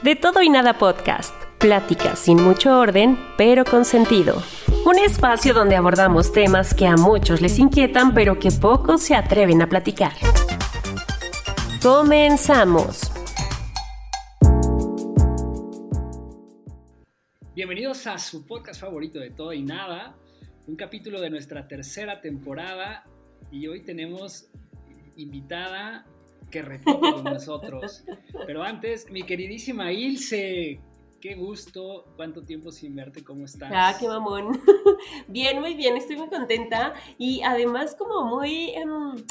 De todo y nada podcast. Pláticas sin mucho orden, pero con sentido. Un espacio donde abordamos temas que a muchos les inquietan, pero que pocos se atreven a platicar. Comenzamos. Bienvenidos a su podcast favorito de todo y nada, un capítulo de nuestra tercera temporada y hoy tenemos invitada que repite con nosotros. Pero antes, mi queridísima Ilse, qué gusto, cuánto tiempo sin verte, ¿cómo estás? Ah, qué mamón. bien, muy bien, estoy muy contenta y además como muy, em,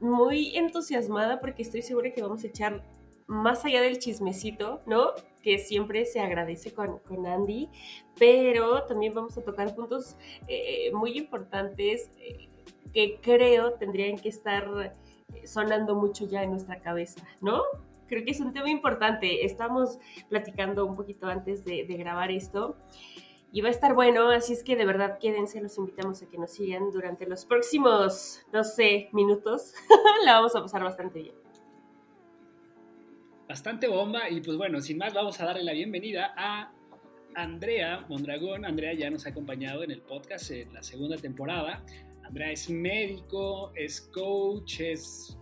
muy entusiasmada porque estoy segura que vamos a echar más allá del chismecito, ¿no? Que siempre se agradece con, con Andy, pero también vamos a tocar puntos eh, muy importantes eh, que creo tendrían que estar sonando mucho ya en nuestra cabeza, ¿no? Creo que es un tema importante. Estamos platicando un poquito antes de, grabar esto y va a estar bueno, así es que de verdad quédense, los invitamos a que nos sigan durante los próximos, no sé, minutos. La vamos a pasar bastante bien. Bastante bomba y pues bueno, sin más vamos a darle la bienvenida a Andrea Mondragón. Andrea ya nos ha acompañado en el podcast en la segunda temporada. Andrea es médico, es coach, es,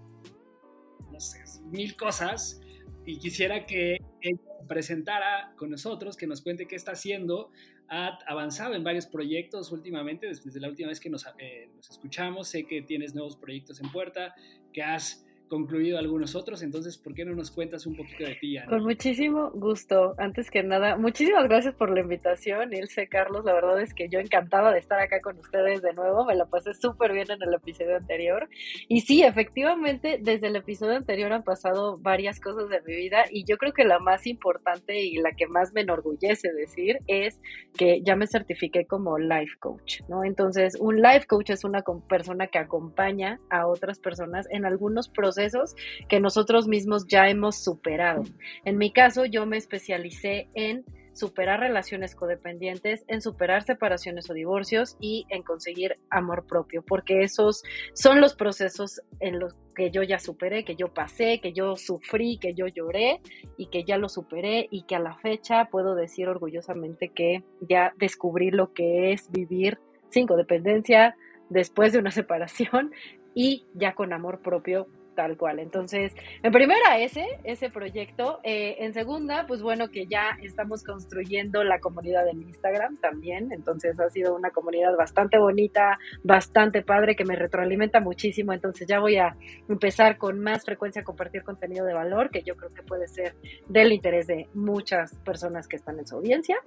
mil cosas. Y quisiera que ella presentara con nosotros, que nos cuente qué está haciendo. Ha avanzado en varios proyectos últimamente, desde la última vez que nos, eh, nos escuchamos. Sé que tienes nuevos proyectos en puerta, que has concluido algunos otros, entonces, ¿por qué no nos cuentas un poquito de ti, Con muchísimo gusto. Antes que nada, muchísimas gracias por la invitación, Ilse, Carlos. La verdad es que yo encantada de estar acá con ustedes de nuevo. Me la pasé súper bien en el episodio anterior. Y sí, efectivamente, desde el episodio anterior han pasado varias cosas de mi vida y yo creo que la más importante y la que más me enorgullece decir es que ya me certifiqué como life coach, ¿no? Entonces, un life coach es una persona que acompaña a otras personas en algunos procesos procesos que nosotros mismos ya hemos superado. En mi caso, yo me especialicé en superar relaciones codependientes, en superar separaciones o divorcios y en conseguir amor propio, porque esos son los procesos en los que yo ya superé, que yo pasé, que yo sufrí, que yo lloré y que ya lo superé y que a la fecha puedo decir orgullosamente que ya descubrí lo que es vivir sin codependencia después de una separación y ya con amor propio tal cual. Entonces, en primera ese, ese proyecto. Eh, en segunda, pues bueno, que ya estamos construyendo la comunidad en Instagram también. Entonces ha sido una comunidad bastante bonita, bastante padre, que me retroalimenta muchísimo. Entonces ya voy a empezar con más frecuencia a compartir contenido de valor, que yo creo que puede ser del interés de muchas personas que están en su audiencia.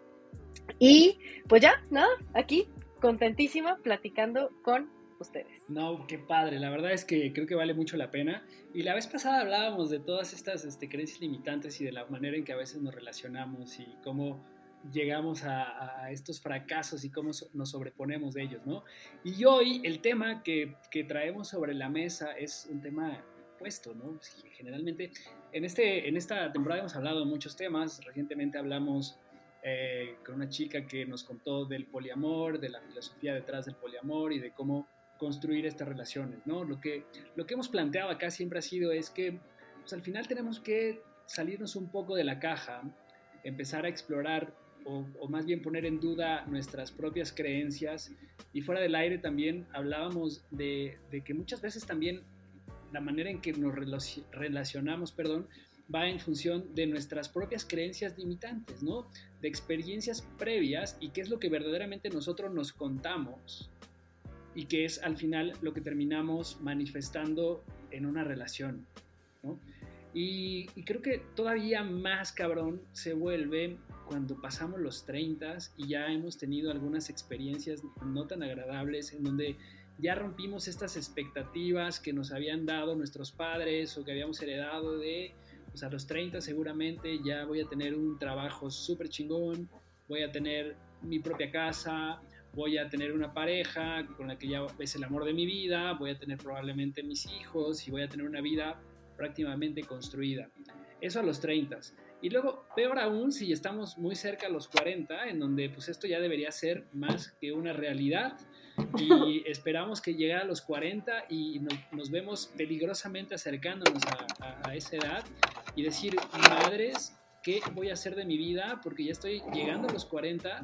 Y pues ya, nada, aquí contentísima platicando con ustedes. No, qué padre, la verdad es que creo que vale mucho la pena. Y la vez pasada hablábamos de todas estas este, creencias limitantes y de la manera en que a veces nos relacionamos y cómo llegamos a, estos fracasos y cómo nos sobreponemos de ellos, ¿no? Y hoy el tema que, traemos sobre la mesa es un tema puesto, ¿no? Generalmente en, este, en esta temporada hemos hablado de muchos temas, recientemente hablamos eh, con una chica que nos contó del poliamor, de la filosofía detrás del poliamor y de cómo construir estas relaciones, ¿no? Lo que, lo que hemos planteado acá siempre ha sido es que pues, al final tenemos que salirnos un poco de la caja, empezar a explorar o, más bien poner en duda nuestras propias creencias y fuera del aire también hablábamos de, que muchas veces también la manera en que nos relacionamos, perdón, va en función de nuestras propias creencias limitantes, ¿no? De experiencias previas y qué es lo que verdaderamente nosotros nos contamos y que es al final lo que terminamos manifestando en una relación. Y, creo que todavía más cabrón se vuelve cuando pasamos los 30 y ya hemos tenido algunas experiencias no tan agradables en donde ya rompimos estas expectativas que nos habían dado nuestros padres o que habíamos heredado de, pues a los 30 seguramente ya voy a tener un trabajo súper chingón, voy a tener mi propia casa, voy a tener una pareja con la que ya es el amor de mi vida, voy a tener probablemente mis hijos y voy a tener una vida prácticamente construida. Eso a los 30. Y luego, peor aún, si estamos muy cerca a los 40, en donde pues esto ya debería ser más que una realidad y esperamos que llegue a los 40 y nos vemos peligrosamente acercándonos a, a, esa edad y decir, madres, ¿qué voy a hacer de mi vida? Porque ya estoy llegando a los 40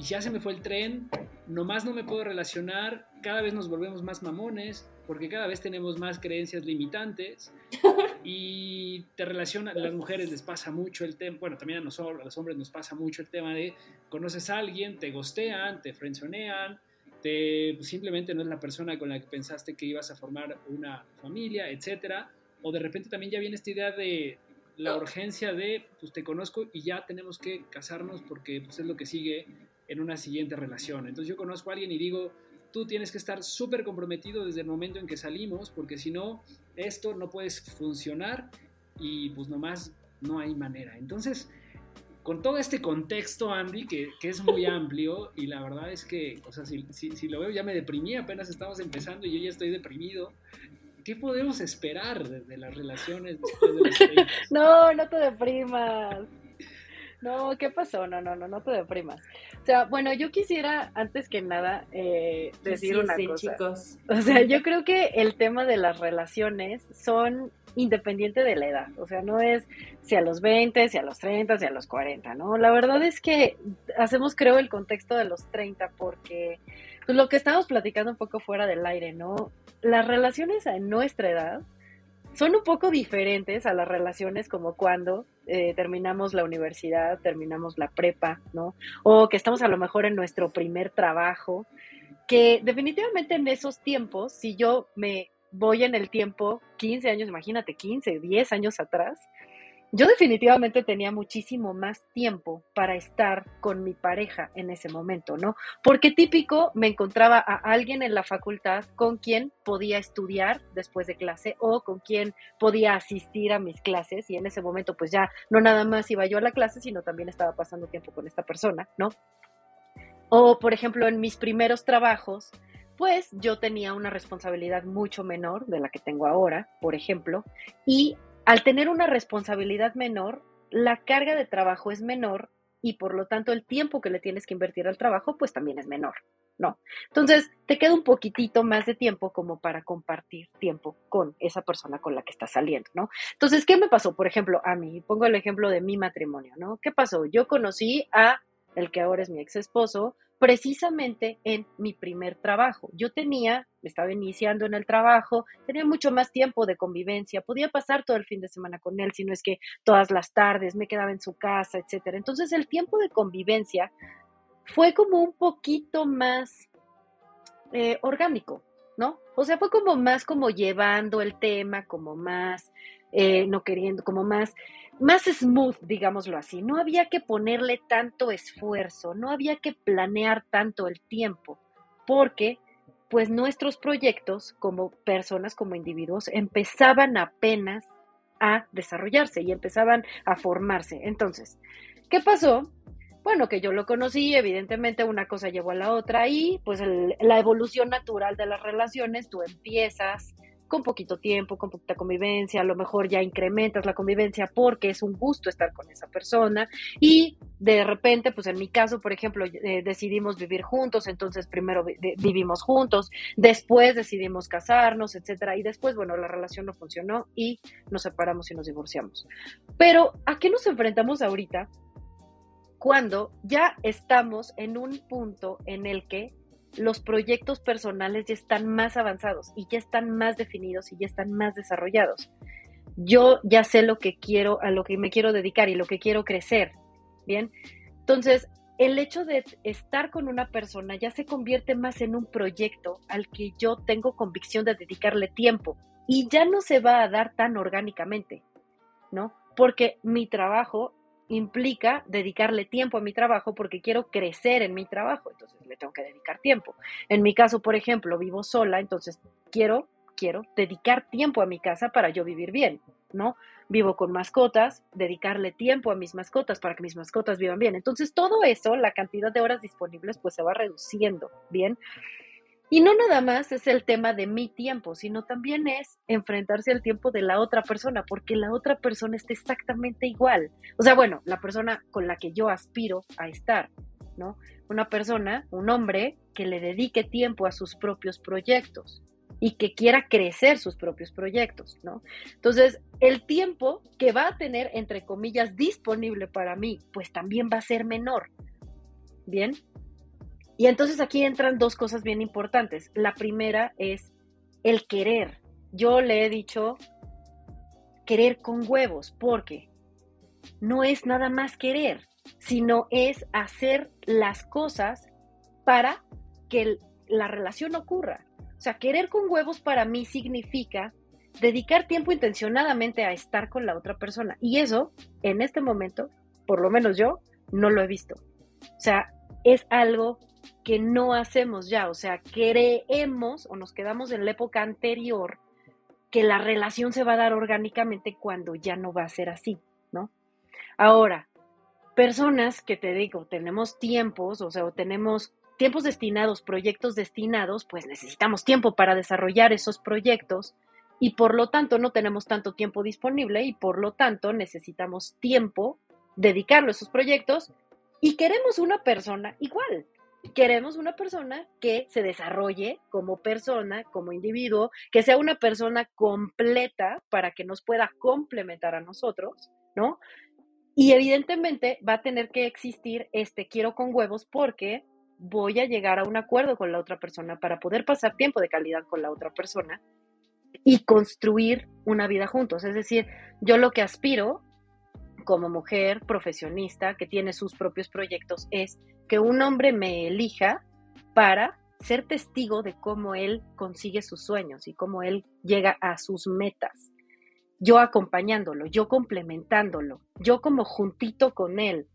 y ya se me fue el tren, nomás no me puedo relacionar, cada vez nos volvemos más mamones, porque cada vez tenemos más creencias limitantes y te relaciona, a las mujeres les pasa mucho el tema, bueno, también a nosotros, a los hombres nos pasa mucho el tema de conoces a alguien, te gostean, te frenzonean, te, pues, simplemente no es la persona con la que pensaste que ibas a formar una familia, etcétera, o de repente también ya viene esta idea de la urgencia de, pues te conozco y ya tenemos que casarnos porque pues, es lo que sigue en una siguiente relación. Entonces yo conozco a alguien y digo, tú tienes que estar súper comprometido desde el momento en que salimos, porque si no, esto no puedes funcionar y pues nomás no hay manera. Entonces, con todo este contexto, Andy, que, es muy amplio, y la verdad es que, o sea, si, si, lo veo ya me deprimí, apenas estamos empezando y yo ya estoy deprimido. ¿Qué podemos esperar de, las relaciones después de los No, no te deprimas. No, ¿qué pasó? No, no, no, no te deprimas. O sea, bueno, yo quisiera, antes que nada, eh, decir una cosa. chicos. O sea, yo creo que el tema de las relaciones son independiente de la edad. O sea, no es si a los 20, si a los 30, si a los 40, ¿no? La verdad es que hacemos, creo, el contexto de los 30 porque pues, lo que estamos platicando un poco fuera del aire, ¿no? Las relaciones a nuestra edad son un poco diferentes a las relaciones como cuando eh, terminamos la universidad, terminamos la prepa, ¿no? O que estamos a lo mejor en nuestro primer trabajo, que definitivamente en esos tiempos, si yo me voy en el tiempo 15 años, imagínate, 15, 10 años atrás, yo definitivamente tenía muchísimo más tiempo para estar con mi pareja en ese momento, ¿no? Porque típico me encontraba a alguien en la facultad con quien podía estudiar después de clase o con quien podía asistir a mis clases y en ese momento pues ya no nada más iba yo a la clase, sino también estaba pasando tiempo con esta persona, ¿no? O por ejemplo en mis primeros trabajos, pues yo tenía una responsabilidad mucho menor de la que tengo ahora, por ejemplo, y al tener una responsabilidad menor, la carga de trabajo es menor y por lo tanto el tiempo que le tienes que invertir al trabajo pues también es menor, ¿no? Entonces te queda un poquitito más de tiempo como para compartir tiempo con esa persona con la que estás saliendo, ¿no? Entonces, ¿qué me pasó? Por ejemplo, a mí, pongo el ejemplo de mi matrimonio, ¿no? ¿Qué pasó? Yo conocí a el que ahora es mi ex esposo, precisamente en mi primer trabajo. Yo tenía, estaba iniciando en el trabajo, tenía mucho más tiempo de convivencia, podía pasar todo el fin de semana con él, si no es que todas las tardes me quedaba en su casa, etcétera. Entonces el tiempo de convivencia fue como un poquito más eh, orgánico, ¿no? O sea, fue como más como llevando el tema, como más eh, no queriendo, como más más smooth, digámoslo así. No había que ponerle tanto esfuerzo, no había que planear tanto el tiempo, porque pues nuestros proyectos como personas, como individuos, empezaban apenas a desarrollarse y empezaban a formarse. Entonces, ¿qué pasó? Bueno, que yo lo conocí, evidentemente una cosa llevó a la otra y pues la evolución natural de las relaciones, tú empiezas con poquito tiempo, con poquita convivencia, a lo mejor ya incrementas la convivencia porque es un gusto estar con esa persona y de repente, pues en mi caso, por ejemplo, eh, decidimos vivir juntos, entonces primero vivimos juntos, después decidimos casarnos, etcétera, y después, bueno, la relación no funcionó y nos separamos y nos divorciamos. Pero, ¿a qué nos enfrentamos ahorita? Cuando ya estamos en un punto en el que los proyectos personales ya están más avanzados y ya están más definidos y ya están más desarrollados. yo ya sé lo que quiero, a lo que me quiero dedicar y lo que quiero crecer, ¿bien? Entonces, el hecho de estar con una persona ya se convierte más en un proyecto al que yo tengo convicción de dedicarle tiempo y ya no se va a dar tan orgánicamente, ¿no? Porque mi trabajo implica dedicarle tiempo a mi trabajo porque quiero crecer en mi trabajo, entonces le tengo que dedicar tiempo. En mi caso, por ejemplo, vivo sola, entonces quiero quiero dedicar tiempo a mi casa para yo vivir bien, ¿no? Vivo con mascotas, dedicarle tiempo a mis mascotas para que mis mascotas vivan bien. Entonces, todo eso, la cantidad de horas disponibles, pues se va reduciendo, ¿bien? Y no nada más es el tema de mi tiempo, sino también es enfrentarse al tiempo de la otra persona, porque la otra persona está exactamente igual. O sea, bueno, la persona con la que yo aspiro a estar, ¿no? Una persona, un hombre, que le dedique tiempo a sus propios proyectos y que quiera crecer sus propios proyectos, ¿no? Entonces, el tiempo que va a tener, entre comillas, disponible para mí, pues también va a ser menor. Bien, y entonces aquí entran dos cosas bien importantes. La primera es el querer. Yo le he dicho querer con huevos, porque no es nada más querer, sino es hacer las cosas para que la relación ocurra. O sea, querer con huevos para mí significa dedicar tiempo intencionadamente a estar con la otra persona. Y eso, en este momento, por lo menos yo, no lo he visto. O sea, es algo que no hacemos ya, o sea, creemos o nos quedamos en la época anterior que la relación se va a dar orgánicamente cuando ya no va a ser así, ¿no? Ahora, personas que te digo, tenemos tiempos, o sea, tenemos tiempos destinados, proyectos destinados, pues necesitamos tiempo para desarrollar esos proyectos y por lo tanto no tenemos tanto tiempo disponible y por lo tanto necesitamos tiempo dedicarlo a esos proyectos y queremos una persona igual. Queremos una persona que se desarrolle como persona, como individuo, que sea una persona completa para que nos pueda complementar a nosotros, ¿no? Y evidentemente va a tener que existir este quiero con huevos porque voy a llegar a un acuerdo con la otra persona para poder pasar tiempo de calidad con la otra persona y construir una vida juntos. Es decir, yo lo que aspiro como mujer profesionista que tiene sus propios proyectos es que un hombre me elija para ser testigo de cómo él consigue sus sueños y cómo él llega a sus metas. Yo acompañándolo, yo complementándolo, yo como juntito con él,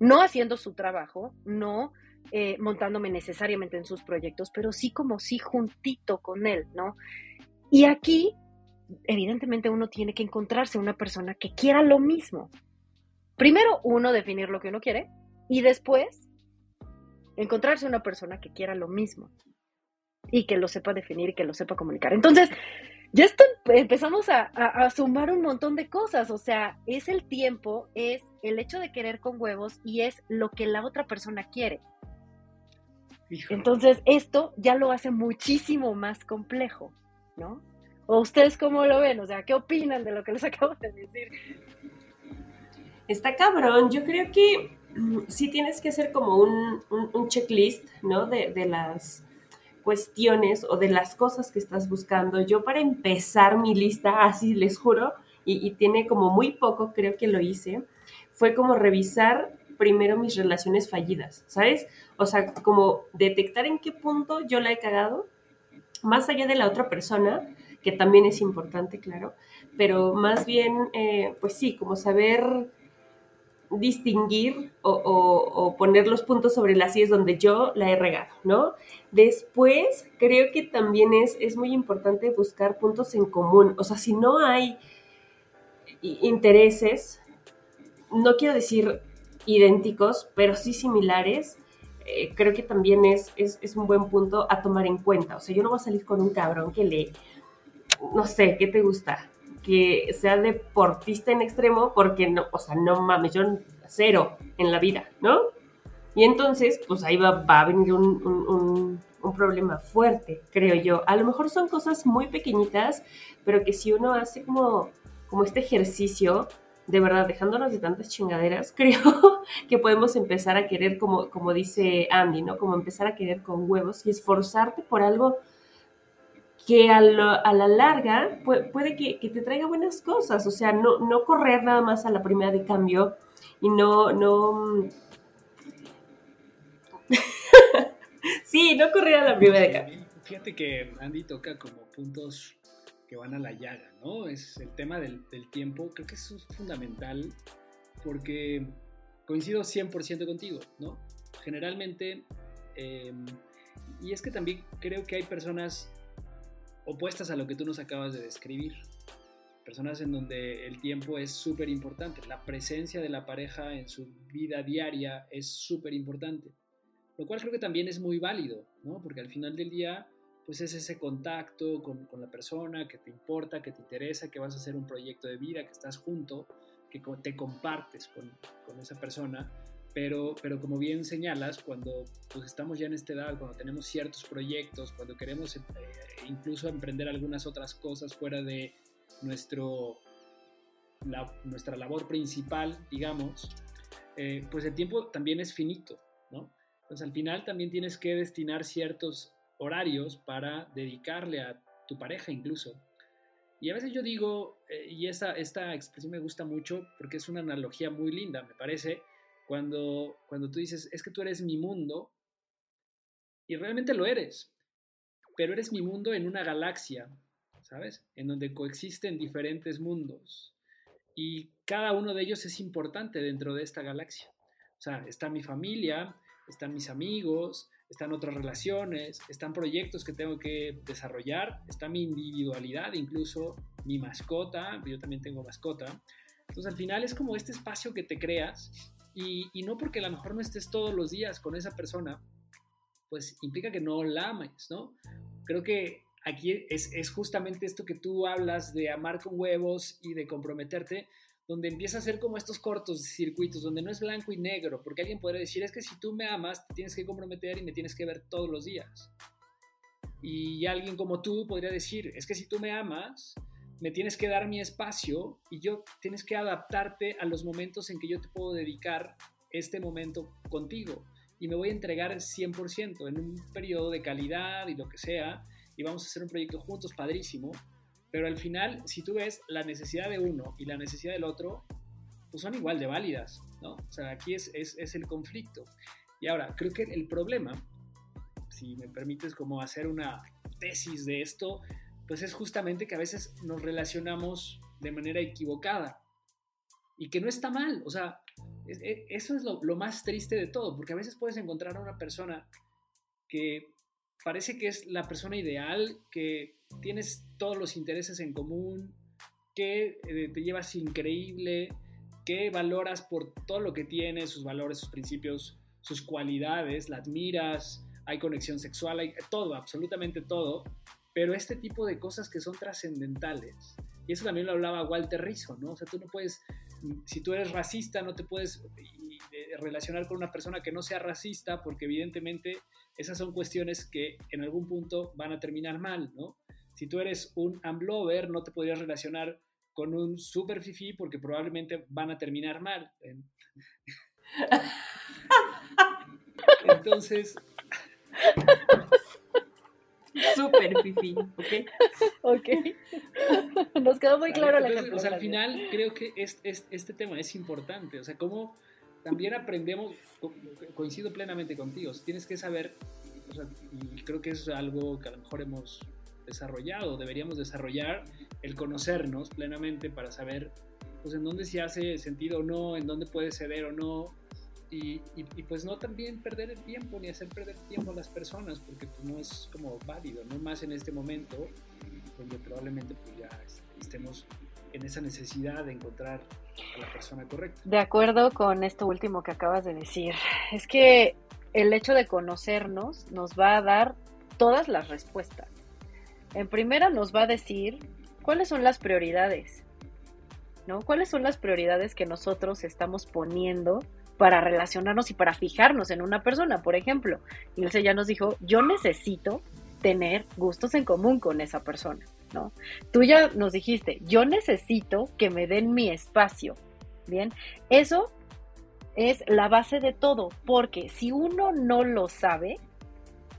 no haciendo su trabajo, no eh, montándome necesariamente en sus proyectos, pero sí como sí juntito con él, ¿no? Y aquí, evidentemente, uno tiene que encontrarse una persona que quiera lo mismo, primero uno definir lo que uno quiere y después encontrarse una persona que quiera lo mismo y que lo sepa definir y que lo sepa comunicar. Entonces, ya esto, empezamos a, a, sumar un montón de cosas, o sea, es el tiempo, es el hecho de querer con huevos y es lo que la otra persona quiere. Entonces, esto ya lo hace muchísimo más complejo, ¿no? ¿O ustedes cómo lo ven? O sea, ¿qué opinan de lo que les acabo de decir? Está cabrón. Yo creo que mm, sí tienes que hacer como un, checklist, ¿no? De, las cuestiones o de las cosas que estás buscando. Yo para empezar mi lista, así les juro, y, y tiene como muy poco, creo que lo hice, fue como revisar primero mis relaciones fallidas, ¿sabes? O sea, como detectar en qué punto yo la he cagado, más allá de la otra persona, que también es importante, claro, pero más bien, eh, pues sí, como saber distinguir o, poner los puntos sobre las es donde yo la he regado, ¿no? Después, creo que también es, es muy importante buscar puntos en común. O sea, si no hay intereses, no quiero decir idénticos, pero sí similares, eh, creo que también es, es, es, un buen punto a tomar en cuenta. O sea, yo no voy a salir con un cabrón que le, no sé, ¿qué te gusta? Que sea deportista en extremo, porque no, o sea, no mames, yo cero en la vida, ¿no? Y entonces, pues ahí va, a venir un, problema fuerte, creo yo. A lo mejor son cosas muy pequeñitas, pero que si uno hace como, como este ejercicio, de verdad, dejándonos de tantas chingaderas, creo que podemos empezar a querer, como, como dice Andy, ¿no? Como empezar a querer con huevos y esforzarte por algo que a, la larga puede, que, te traiga buenas cosas, o sea, no, no correr nada más a la primera de cambio y no, no... sí, no correr a la primera de cambio. Fíjate que Andy toca como puntos que van a la llaga, ¿no? Es el tema del, tiempo, creo que eso es fundamental porque coincido 100% contigo, ¿no? Generalmente, em, y es que también creo que hay personas opuestas a lo que tú nos acabas de describir. Personas en donde el tiempo es súper importante, la presencia de la pareja en su vida diaria es súper importante, lo cual creo que también es muy válido, ¿no? Porque al final del día, pues es ese contacto con, con la persona que te importa, que te interesa, que vas a hacer un proyecto de vida, que estás junto, que te compartes con, con esa persona pero, pero como bien señalas, cuando pues, estamos ya en esta edad, cuando tenemos ciertos proyectos, cuando queremos eh, incluso emprender algunas otras cosas fuera de nuestro, nuestra labor principal, digamos, eh, pues el tiempo también es finito, ¿no? Entonces al final también tienes que destinar ciertos horarios para dedicarle a tu pareja incluso. Y a veces yo digo, eh, y esta, esta expresión me gusta mucho porque es una analogía muy linda, me parece, cuando, cuando tú dices, es que tú eres mi mundo, y realmente lo eres, pero eres mi mundo en una galaxia, ¿sabes? En donde coexisten diferentes mundos. Y cada uno de ellos es importante dentro de esta galaxia. O sea, está mi familia, están mis amigos, están otras relaciones, están proyectos que tengo que desarrollar, está mi individualidad, incluso mi mascota, yo también tengo mascota. Entonces al final es como este espacio que te creas y, no porque a lo mejor no estés todos los días con esa persona, pues implica que no la ames, ¿no? Creo que aquí es, es, justamente esto que tú hablas de amar con huevos y de comprometerte, donde empieza a ser como estos cortos circuitos, donde no es blanco y negro, porque alguien podría decir, es que si tú me amas, te tienes que comprometer y me tienes que ver todos los días. Y alguien como tú podría decir, es que si tú me amas, me tienes que dar mi espacio y yo tienes que adaptarte a los momentos en que yo te puedo dedicar este momento contigo y me voy a entregar 100% en un periodo de calidad y lo que sea y vamos a hacer un proyecto juntos padrísimo, pero al final si tú ves la necesidad de uno y la necesidad del otro, pues son igual de válidas, ¿no? O sea, aquí es, es, es el conflicto. Y ahora, creo que el problema, si me permites como hacer una tesis de esto, pues es justamente que a veces nos relacionamos de manera equivocada y que no está mal, o sea, e, eso es lo, más triste de todo, porque a veces puedes encontrar a una persona que parece que es la persona ideal, que tienes todos los intereses en común, que eh, te llevas increíble, que valoras por todo lo que tiene, sus valores, sus principios, sus cualidades, la admiras, hay conexión sexual, hay todo, absolutamente todo, pero este tipo de cosas que son trascendentales, y eso también lo hablaba Walter Rizzo, ¿no? O sea, tú no puedes, si tú eres racista, no te puedes eh, relacionar con una persona que no sea racista, porque evidentemente esas son cuestiones que en algún punto van a terminar mal, ¿no? Si tú eres un amblover, no te podrías relacionar con un super fifi porque probablemente van a terminar mal. Entonces, Súper fifi, ¿ok? Ok. Nos quedó muy claro la O sea, al final creo que este, este, tema es importante. O sea, cómo también aprendemos, coincido plenamente contigo, tienes que saber, y creo que es algo que a lo mejor hemos desarrollado, deberíamos desarrollar, el conocernos plenamente para saber pues en dónde se hace sentido o no, en dónde puede ceder o no, y, pues no también perder el tiempo ni hacer perder tiempo a las personas porque pues no es como válido, no más en este momento donde probablemente pues ya estemos en esa necesidad de encontrar a la persona correcta. De acuerdo con esto último que acabas de decir, es que el hecho de conocernos nos va a dar todas las respuestas. En primera nos va a decir cuáles son las prioridades, ¿no? ¿Cuáles son las prioridades que nosotros estamos poniendo para relacionarnos y para fijarnos en una persona. Por ejemplo, Ilse ya nos dijo, yo necesito tener gustos en común con esa persona, ¿no? Tú ya nos dijiste, yo necesito que me den mi espacio, ¿bien? Eso es la base de todo, porque si uno no lo sabe,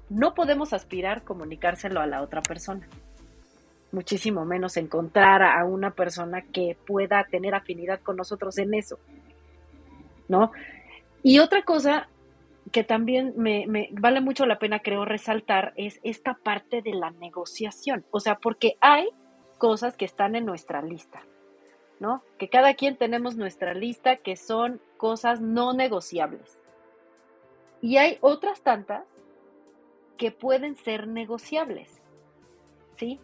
no podemos aspirar comunicárselo a la otra persona. muchísimo menos encontrar a una persona que pueda tener afinidad con nosotros en eso, ¿no? Y otra cosa que también me, vale mucho la pena, creo, resaltar es esta parte de la negociación. O sea, porque hay cosas que están en nuestra lista, ¿no? Que cada quien tenemos nuestra lista que son cosas no negociables. Y hay otras tantas que pueden ser negociables, ¿sí?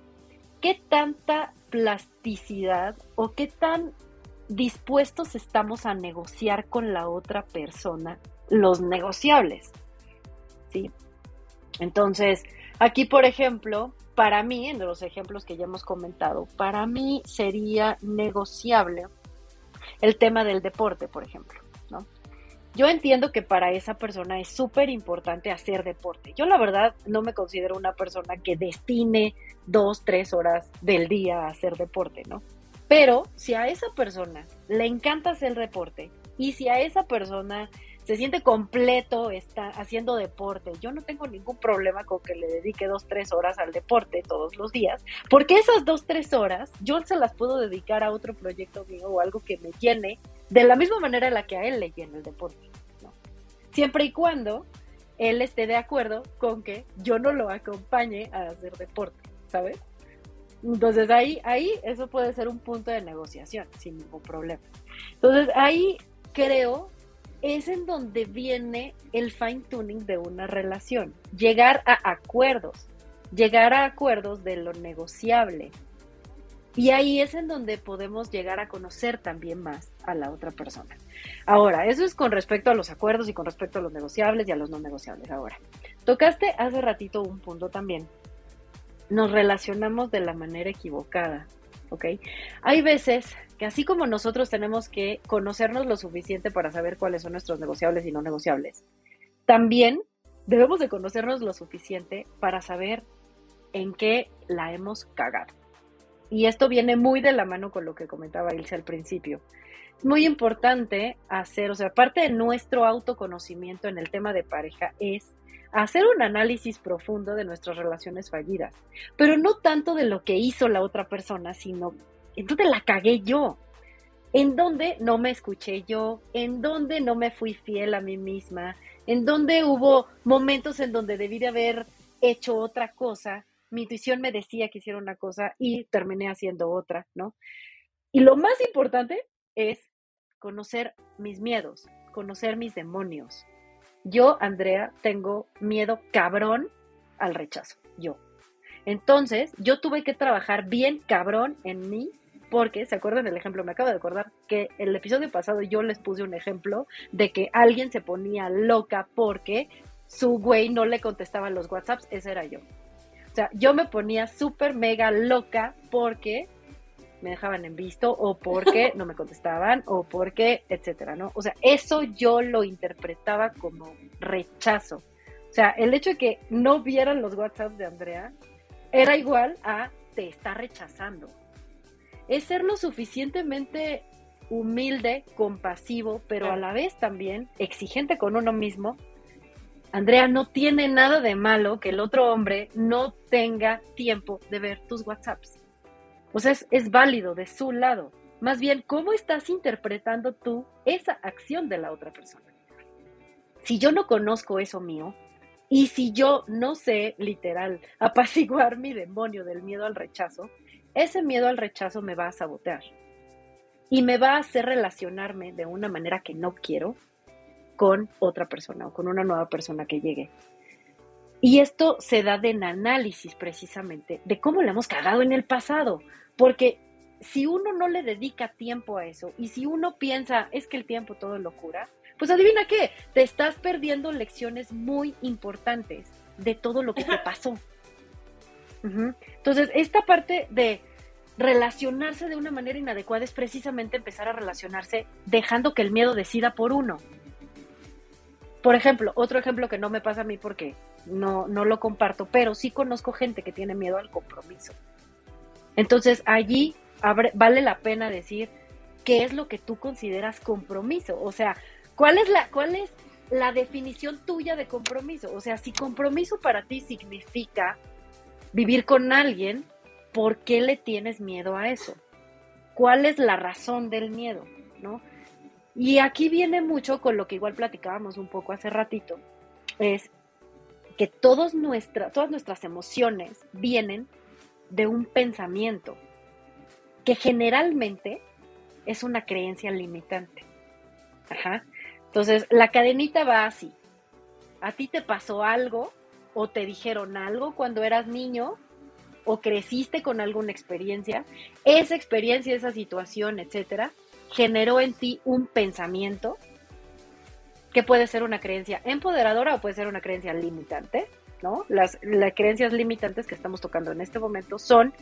¿Qué tanta plasticidad o qué tan dispuestos estamos a negociar con la otra persona los negociables. ¿Sí? Entonces, aquí, por ejemplo, para mí, en los ejemplos que ya hemos comentado, para mí sería negociable el tema del deporte, por ejemplo, ¿no? Yo entiendo que para esa persona es súper importante hacer deporte. Yo la verdad no me considero una persona que destine dos, tres horas del día a hacer deporte, ¿no? Pero si a esa persona le encanta hacer deporte y si a esa persona se siente completo está haciendo deporte. Yo no tengo ningún problema con que le dedique dos, tres horas al deporte todos los días, porque esas dos, tres horas yo se las puedo dedicar a otro proyecto mío o algo que me llene de la misma manera en la que a él le llena el deporte. Siempre y cuando él esté de acuerdo con que yo no lo acompañe a hacer deporte, ¿sabes? Entonces ahí, ahí eso puede ser un punto de negociación sin ningún problema. Entonces ahí creo es en donde viene el fine tuning de una relación, llegar a acuerdos, llegar a acuerdos de lo negociable. Y ahí es en donde podemos llegar a conocer también más a la otra persona. Ahora, eso es con respecto a los acuerdos y con respecto a los negociables y a los no negociables. Ahora, tocaste hace ratito un punto también. Nos relacionamos de la manera equivocada, ¿ok? Hay veces que así como nosotros tenemos que conocernos lo suficiente para saber cuáles son nuestros negociables y no negociables, también debemos de conocernos lo suficiente para saber en qué la hemos cagado. Y esto viene muy de la mano con lo que comentaba Ilse al principio. Es muy importante hacer, o sea, parte de nuestro autoconocimiento en el tema de pareja es hacer un análisis profundo de nuestras relaciones fallidas, pero no tanto de lo que hizo la otra persona, sino en dónde la cagué yo, en dónde no me escuché yo, en dónde no me fui fiel a mí misma, en dónde hubo momentos en donde debí de haber hecho otra cosa, mi intuición me decía que hiciera una cosa y terminé haciendo otra, ¿no? Y lo más importante es conocer mis miedos, conocer mis demonios. Yo, Andrea, tengo miedo cabrón al rechazo, yo. Entonces, yo tuve que trabajar bien cabrón en mí porque, ¿se acuerdan el ejemplo? Me acabo de acordar que el episodio pasado yo les puse un ejemplo de que alguien se ponía loca porque su güey no le contestaba los WhatsApps, ese era yo. O sea, yo me ponía súper mega loca porque me dejaban en visto o porque no me contestaban o porque, etcétera, ¿no? O sea, eso yo lo interpretaba como rechazo. O sea, el hecho de que no vieran los WhatsApps de Andrea era igual a te está rechazando es ser lo suficientemente humilde, compasivo, pero a la vez también exigente con uno mismo. Andrea, no tiene nada de malo que el otro hombre no tenga tiempo de ver tus WhatsApps. O sea, es, válido de su lado. Más bien, ¿cómo estás interpretando tú esa acción de la otra persona? Si yo no conozco eso mío, y si yo no sé, literal, apaciguar mi demonio del miedo al rechazo, ese miedo al rechazo me va a sabotear y me va a hacer relacionarme de una manera que no quiero con otra persona o con una nueva persona que llegue. Y esto se da en análisis precisamente de cómo le hemos cagado en el pasado, porque si uno no le dedica tiempo a eso y si uno piensa es que el tiempo todo lo cura, pues adivina qué, te estás perdiendo lecciones muy importantes de todo lo que te pasó. Entonces, esta parte de relacionarse de una manera inadecuada es precisamente empezar a relacionarse dejando que el miedo decida por uno. Por ejemplo, otro ejemplo que no me pasa a mí porque no, no lo comparto, pero sí conozco gente que tiene miedo al compromiso. Entonces, allí vale la pena decir qué es lo que tú consideras compromiso. O sea, ¿cuál es la, cuál es la definición tuya de compromiso? O sea, si compromiso para ti significa vivir con alguien, ¿por qué le tienes miedo a eso? ¿Cuál es la razón del miedo? ¿No? Y aquí viene mucho con lo que igual platicábamos un poco hace ratito, es que todos todas nuestras emociones vienen de un pensamiento que generalmente es una creencia limitante. Ajá. Entonces, la cadenita va así. A ti te pasó algo o te dijeron algo cuando eras niño o creciste con alguna experiencia. Esa experiencia, esa situación, etcétera, generó en ti un pensamiento que puede ser una creencia empoderadora o puede ser una creencia limitante, ¿no? Las, creencias limitantes que estamos tocando en este momento son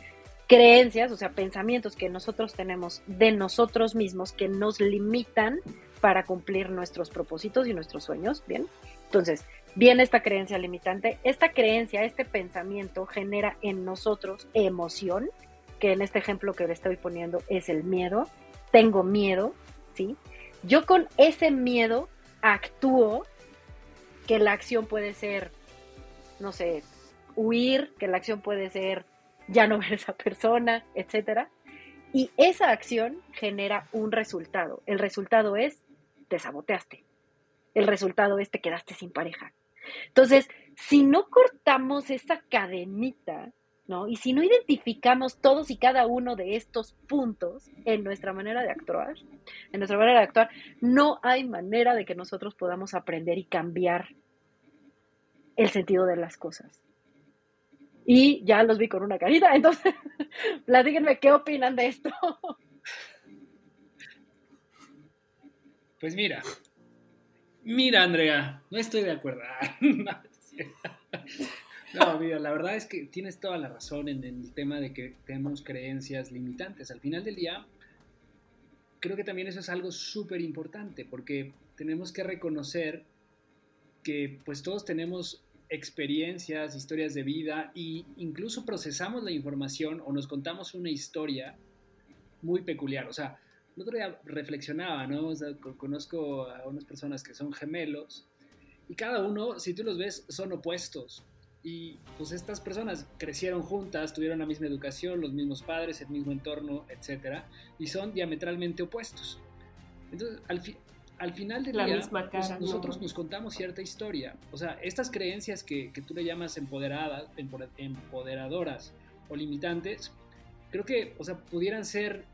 creencias, o sea, pensamientos que nosotros tenemos de nosotros mismos que nos limitan para cumplir nuestros propósitos y nuestros sueños, ¿bien? Entonces, viene esta creencia limitante. Esta creencia, este pensamiento genera en nosotros emoción, que en este ejemplo que le estoy poniendo es el miedo. Tengo miedo, ¿sí? Yo con ese miedo actúo, que la acción puede ser, no sé, huir, que la acción puede ser ya no ver a esa persona, etcétera. Y esa acción genera un resultado. El resultado es te saboteaste. El resultado es te quedaste sin pareja. Entonces, si no cortamos esa cadenita, ¿no? Y si no identificamos todos y cada uno de estos puntos en nuestra manera de actuar, en nuestra manera de actuar, no hay manera de que nosotros podamos aprender y cambiar el sentido de las cosas. Y ya los vi con una carita, entonces platíquenme qué opinan de esto. Pues mira, mira Andrea, no estoy de acuerdo. No, mira, la verdad es que tienes toda la razón en el tema de que tenemos creencias limitantes. Al final del día, creo que también eso es algo súper importante porque tenemos que reconocer que pues todos tenemos experiencias, historias de vida e incluso procesamos la información o nos contamos una historia muy peculiar. O sea, el otro día reflexionaba, ¿no? conozco a unas personas que son gemelos y cada uno, si tú los ves, son opuestos. Y pues estas personas crecieron juntas, tuvieron la misma educación, los mismos padres, el mismo entorno, etc. Y son diametralmente opuestos. Entonces, al, al final del día, pues, nosotros nos contamos cierta historia. O sea, estas creencias que, que tú le llamas empoderadas, empoderadoras o limitantes, creo que, o sea, pudieran ser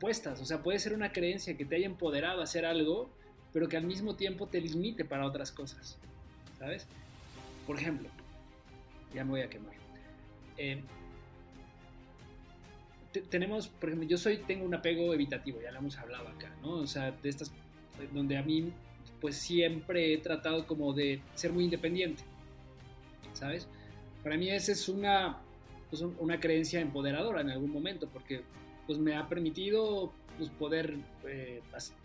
o sea, puede ser una creencia que te haya empoderado a hacer algo, pero que al mismo tiempo te limite para otras cosas. ¿Sabes? Por ejemplo, ya me voy a quemar. Eh, tenemos, por ejemplo, yo soy, tengo un apego evitativo, ya lo hemos hablado acá, ¿no? O sea, de estas, donde a mí, pues siempre he tratado como de ser muy independiente, ¿sabes? Para mí esa es una, pues, una creencia empoderadora en algún momento, porque pues me ha permitido pues, poder eh,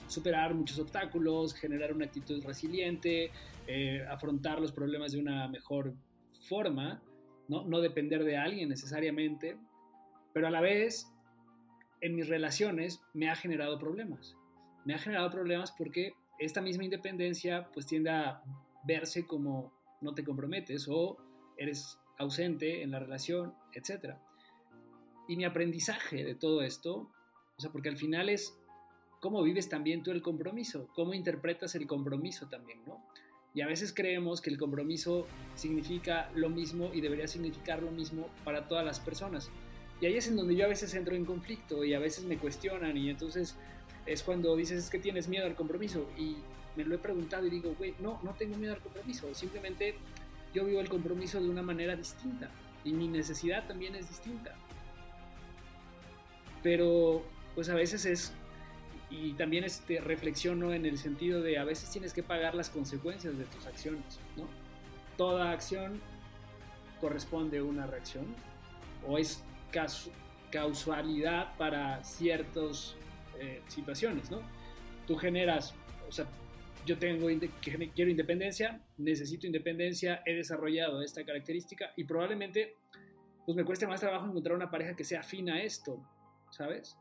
superar muchos obstáculos, generar una actitud resiliente, eh, afrontar los problemas de una mejor forma, ¿no? no depender de alguien necesariamente, pero a la vez en mis relaciones me ha generado problemas. Me ha generado problemas porque esta misma independencia pues tiende a verse como no te comprometes o eres ausente en la relación, etcétera y mi aprendizaje de todo esto, o sea, porque al final es cómo vives también tú el compromiso, cómo interpretas el compromiso también, ¿no? Y a veces creemos que el compromiso significa lo mismo y debería significar lo mismo para todas las personas. Y ahí es en donde yo a veces entro en conflicto y a veces me cuestionan y entonces es cuando dices es que tienes miedo al compromiso y me lo he preguntado y digo, güey, no, no tengo miedo al compromiso, simplemente yo vivo el compromiso de una manera distinta y mi necesidad también es distinta pero pues a veces es, y también este, reflexiono en el sentido de a veces tienes que pagar las consecuencias de tus acciones, ¿no? Toda acción corresponde a una reacción o es causalidad para ciertas eh, situaciones, ¿no? Tú generas, o sea, yo tengo, quiero independencia, necesito independencia, he desarrollado esta característica y probablemente pues me cueste más trabajo encontrar una pareja que sea afina a esto, ¿sabes?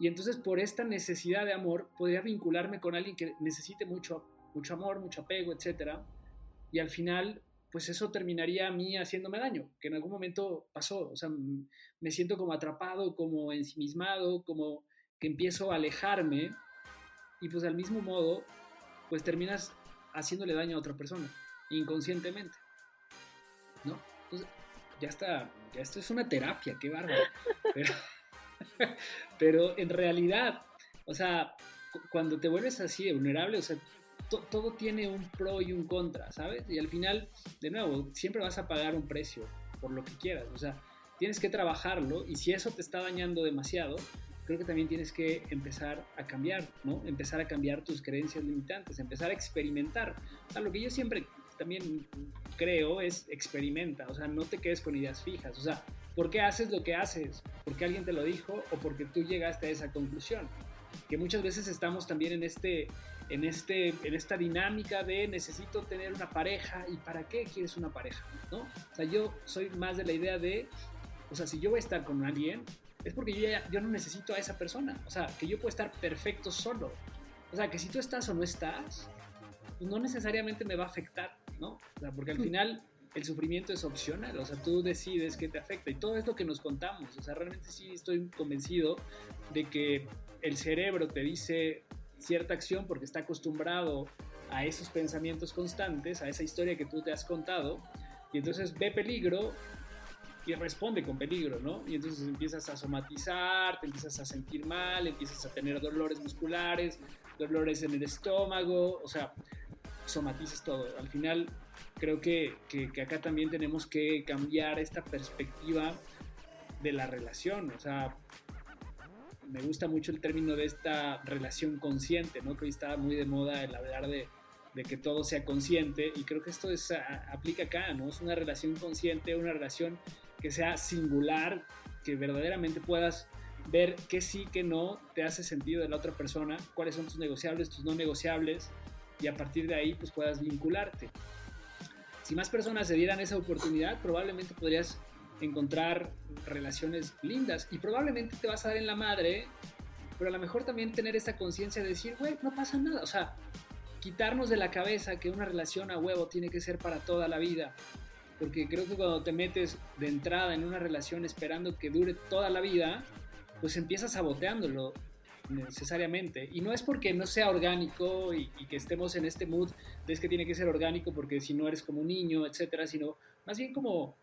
Y entonces por esta necesidad de amor podría vincularme con alguien que necesite mucho, mucho amor, mucho apego, etc. Y al final, pues eso terminaría a mí haciéndome daño, que en algún momento pasó. O sea, me siento como atrapado, como ensimismado, como que empiezo a alejarme y pues al mismo modo, pues terminas haciéndole daño a otra persona, inconscientemente. ¿No? Entonces, ya está, ya esto es una terapia, qué bárbaro. Pero, pero en realidad, o sea, cuando te vuelves así vulnerable, o sea, todo tiene un pro y un contra, ¿sabes? Y al final, de nuevo, siempre vas a pagar un precio por lo que quieras, o sea, tienes que trabajarlo y si eso te está dañando demasiado, creo que también tienes que empezar a cambiar, ¿no? Empezar a cambiar tus creencias limitantes, empezar a experimentar. O sea, lo que yo siempre también creo es experimenta, o sea, no te quedes con ideas fijas, o sea, ¿por qué haces lo que haces? ¿Porque alguien te lo dijo o porque tú llegaste a esa conclusión? Que muchas veces estamos también en este en, este, en esta dinámica de necesito tener una pareja y para qué quieres una pareja, ¿no? O sea, yo soy más de la idea de, o sea, si yo voy a estar con alguien, es porque yo, ya, yo no necesito a esa persona, o sea, que yo puedo estar perfecto solo. O sea, que si tú estás o no estás, pues no necesariamente me va a afectar, ¿no? O sea, porque al final el sufrimiento es opcional, o sea, tú decides qué te afecta y todo esto que nos contamos, o sea, realmente sí estoy convencido de que el cerebro te dice cierta acción porque está acostumbrado a esos pensamientos constantes, a esa historia que tú te has contado, y entonces ve peligro y responde con peligro, ¿no? Y entonces empiezas a somatizar, te empiezas a sentir mal, empiezas a tener dolores musculares, dolores en el estómago, o sea, somatizas todo. Al final, creo que, que, que acá también tenemos que cambiar esta perspectiva de la relación, o sea, me gusta mucho el término de esta relación consciente, ¿no? Que hoy está muy de moda el hablar de, de que todo sea consciente y creo que esto es, aplica acá, ¿no? Es una relación consciente, una relación que sea singular, que verdaderamente puedas ver qué sí, qué no te hace sentido de la otra persona, cuáles son tus negociables, tus no negociables y a partir de ahí pues puedas vincularte. Si más personas se dieran esa oportunidad, probablemente podrías encontrar relaciones lindas y probablemente te vas a dar en la madre, pero a lo mejor también tener esa conciencia de decir, güey, no pasa nada, o sea, quitarnos de la cabeza que una relación a huevo tiene que ser para toda la vida, porque creo que cuando te metes de entrada en una relación esperando que dure toda la vida, pues empiezas saboteándolo necesariamente. Y no es porque no sea orgánico y, y, que estemos en este mood de es que tiene que ser orgánico porque si no eres como un niño, etcétera, sino más bien como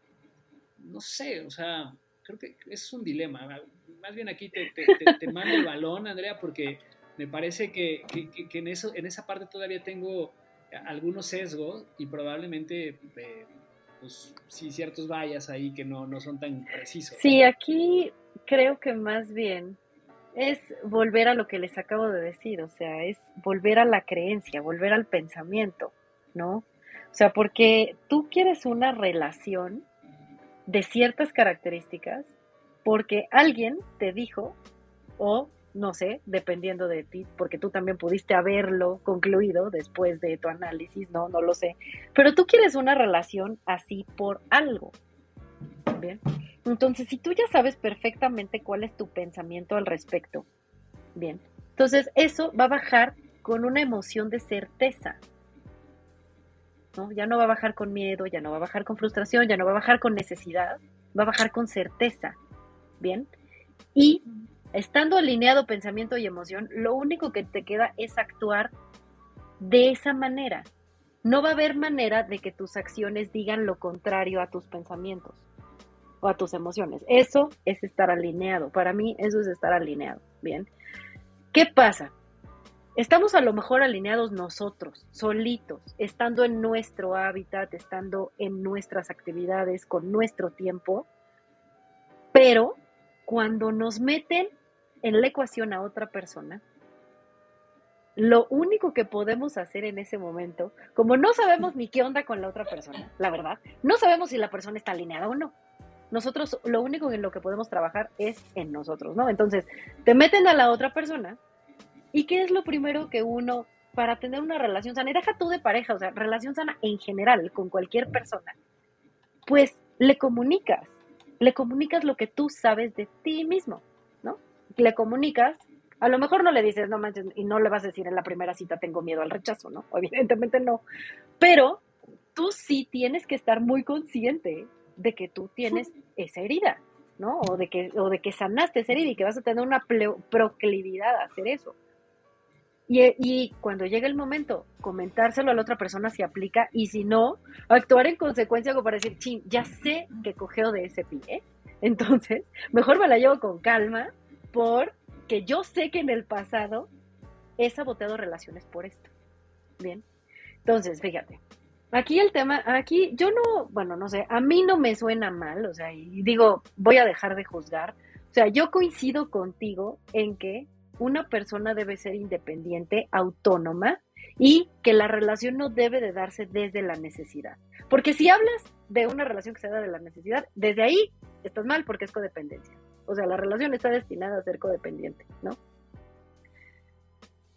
no sé, o sea, creo que es un dilema. Más bien aquí te, te, mando el balón, Andrea, porque me parece que, en, eso, en esa parte todavía tengo algunos sesgos y probablemente, eh, pues, sí, ciertos vallas ahí que no, no son tan precisos. Sí, aquí creo que más bien es volver a lo que les acabo de decir, o sea, es volver a la creencia, volver al pensamiento, ¿no? O sea, porque tú quieres una relación de ciertas características porque alguien te dijo, o no sé, dependiendo de ti, porque tú también pudiste haberlo concluido después de tu análisis, no, no lo sé, pero tú quieres una relación así por algo. Bien. Entonces, si tú ya sabes perfectamente cuál es tu pensamiento al respecto, bien, entonces eso va a bajar con una emoción de certeza, ya no va a bajar con miedo, ya no va a bajar con frustración, ya no va a bajar con necesidad, va a bajar con certeza, ¿bien? Y estando alineado pensamiento y emoción, lo único que te queda es actuar de esa manera. No va a haber manera de que tus acciones digan lo contrario a tus pensamientos o a tus emociones. Eso es estar alineado. Para mí eso es estar alineado, ¿bien? ¿Qué pasa? Estamos a lo mejor alineados nosotros, solitos, estando en nuestro hábitat, estando en nuestras actividades, con nuestro tiempo, pero cuando nos meten en la ecuación a otra persona, lo único que podemos hacer en ese momento, como no sabemos ni qué onda con la otra persona, la verdad, no sabemos si la persona está alineada o no. Nosotros lo único en lo que podemos trabajar es en nosotros, ¿no? Entonces, te meten a la otra persona ¿Y qué es lo primero que uno, para tener una relación sana, y deja tú de pareja, o sea, relación sana en general, con cualquier persona, pues le comunicas, le comunicas lo que tú sabes de ti mismo, ¿no? Le comunicas, a lo mejor no le dices, no manches, y no le vas a decir en la primera cita, tengo miedo al rechazo, ¿no? Evidentemente no, pero tú sí tienes que estar muy consciente de que tú tienes esa herida, ¿no? O de que, o de que sanaste esa herida y que vas a tener una proclividad a hacer eso. Y, y, cuando llega el momento, comentárselo a la otra persona si aplica y si no, actuar en consecuencia como para decir, ching, ya sé que cogeo de ese pie, entonces mejor me la llevo con calma porque yo sé que en el pasado he saboteado relaciones por esto. Bien, entonces fíjate, aquí el tema, aquí yo no, bueno, no sé, a mí no me suena mal, o sea, y digo, voy a dejar de juzgar, o sea, yo coincido contigo en que una persona debe ser independiente, autónoma y que la relación no debe de darse desde la necesidad. Porque si hablas de una relación que se da de la necesidad, desde ahí estás mal porque es codependencia. O sea, la relación está destinada a ser codependiente, ¿no?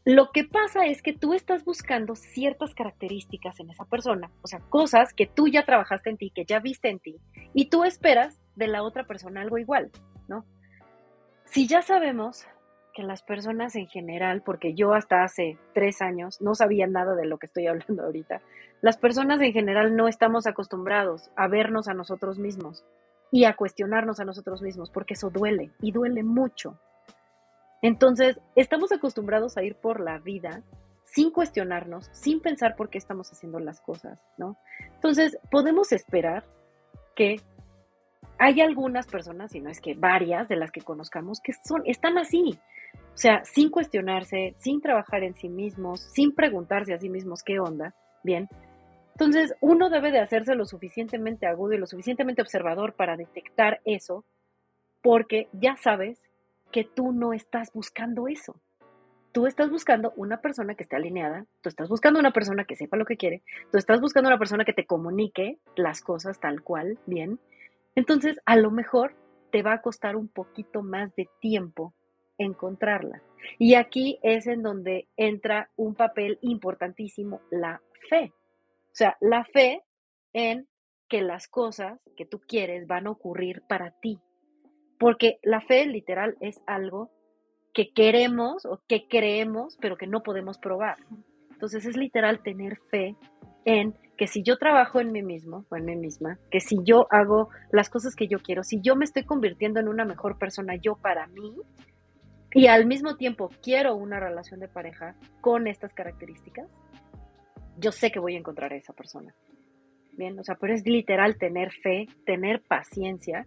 Lo que pasa es que tú estás buscando ciertas características en esa persona, o sea, cosas que tú ya trabajaste en ti, que ya viste en ti, y tú esperas de la otra persona algo igual, ¿no? Si ya sabemos que las personas en general, porque yo hasta hace tres años no sabía nada de lo que estoy hablando ahorita, las personas en general no estamos acostumbrados a vernos a nosotros mismos y a cuestionarnos a nosotros mismos, porque eso duele y duele mucho. Entonces, estamos acostumbrados a ir por la vida sin cuestionarnos, sin pensar por qué estamos haciendo las cosas, ¿no? Entonces, podemos esperar que hay algunas personas, y no es que varias de las que conozcamos, que son, están así, o sea, sin cuestionarse, sin trabajar en sí mismos, sin preguntarse a sí mismos qué onda, bien. Entonces, uno debe de hacerse lo suficientemente agudo y lo suficientemente observador para detectar eso, porque ya sabes que tú no estás buscando eso. Tú estás buscando una persona que esté alineada, tú estás buscando una persona que sepa lo que quiere, tú estás buscando una persona que te comunique las cosas tal cual, bien. Entonces, a lo mejor te va a costar un poquito más de tiempo encontrarla. Y aquí es en donde entra un papel importantísimo la fe. O sea, la fe en que las cosas que tú quieres van a ocurrir para ti. Porque la fe literal es algo que queremos o que creemos, pero que no podemos probar. Entonces es literal tener fe en que si yo trabajo en mí mismo o en mí misma, que si yo hago las cosas que yo quiero, si yo me estoy convirtiendo en una mejor persona yo para mí, y al mismo tiempo quiero una relación de pareja con estas características, yo sé que voy a encontrar a esa persona. Bien, o sea, pero es literal tener fe, tener paciencia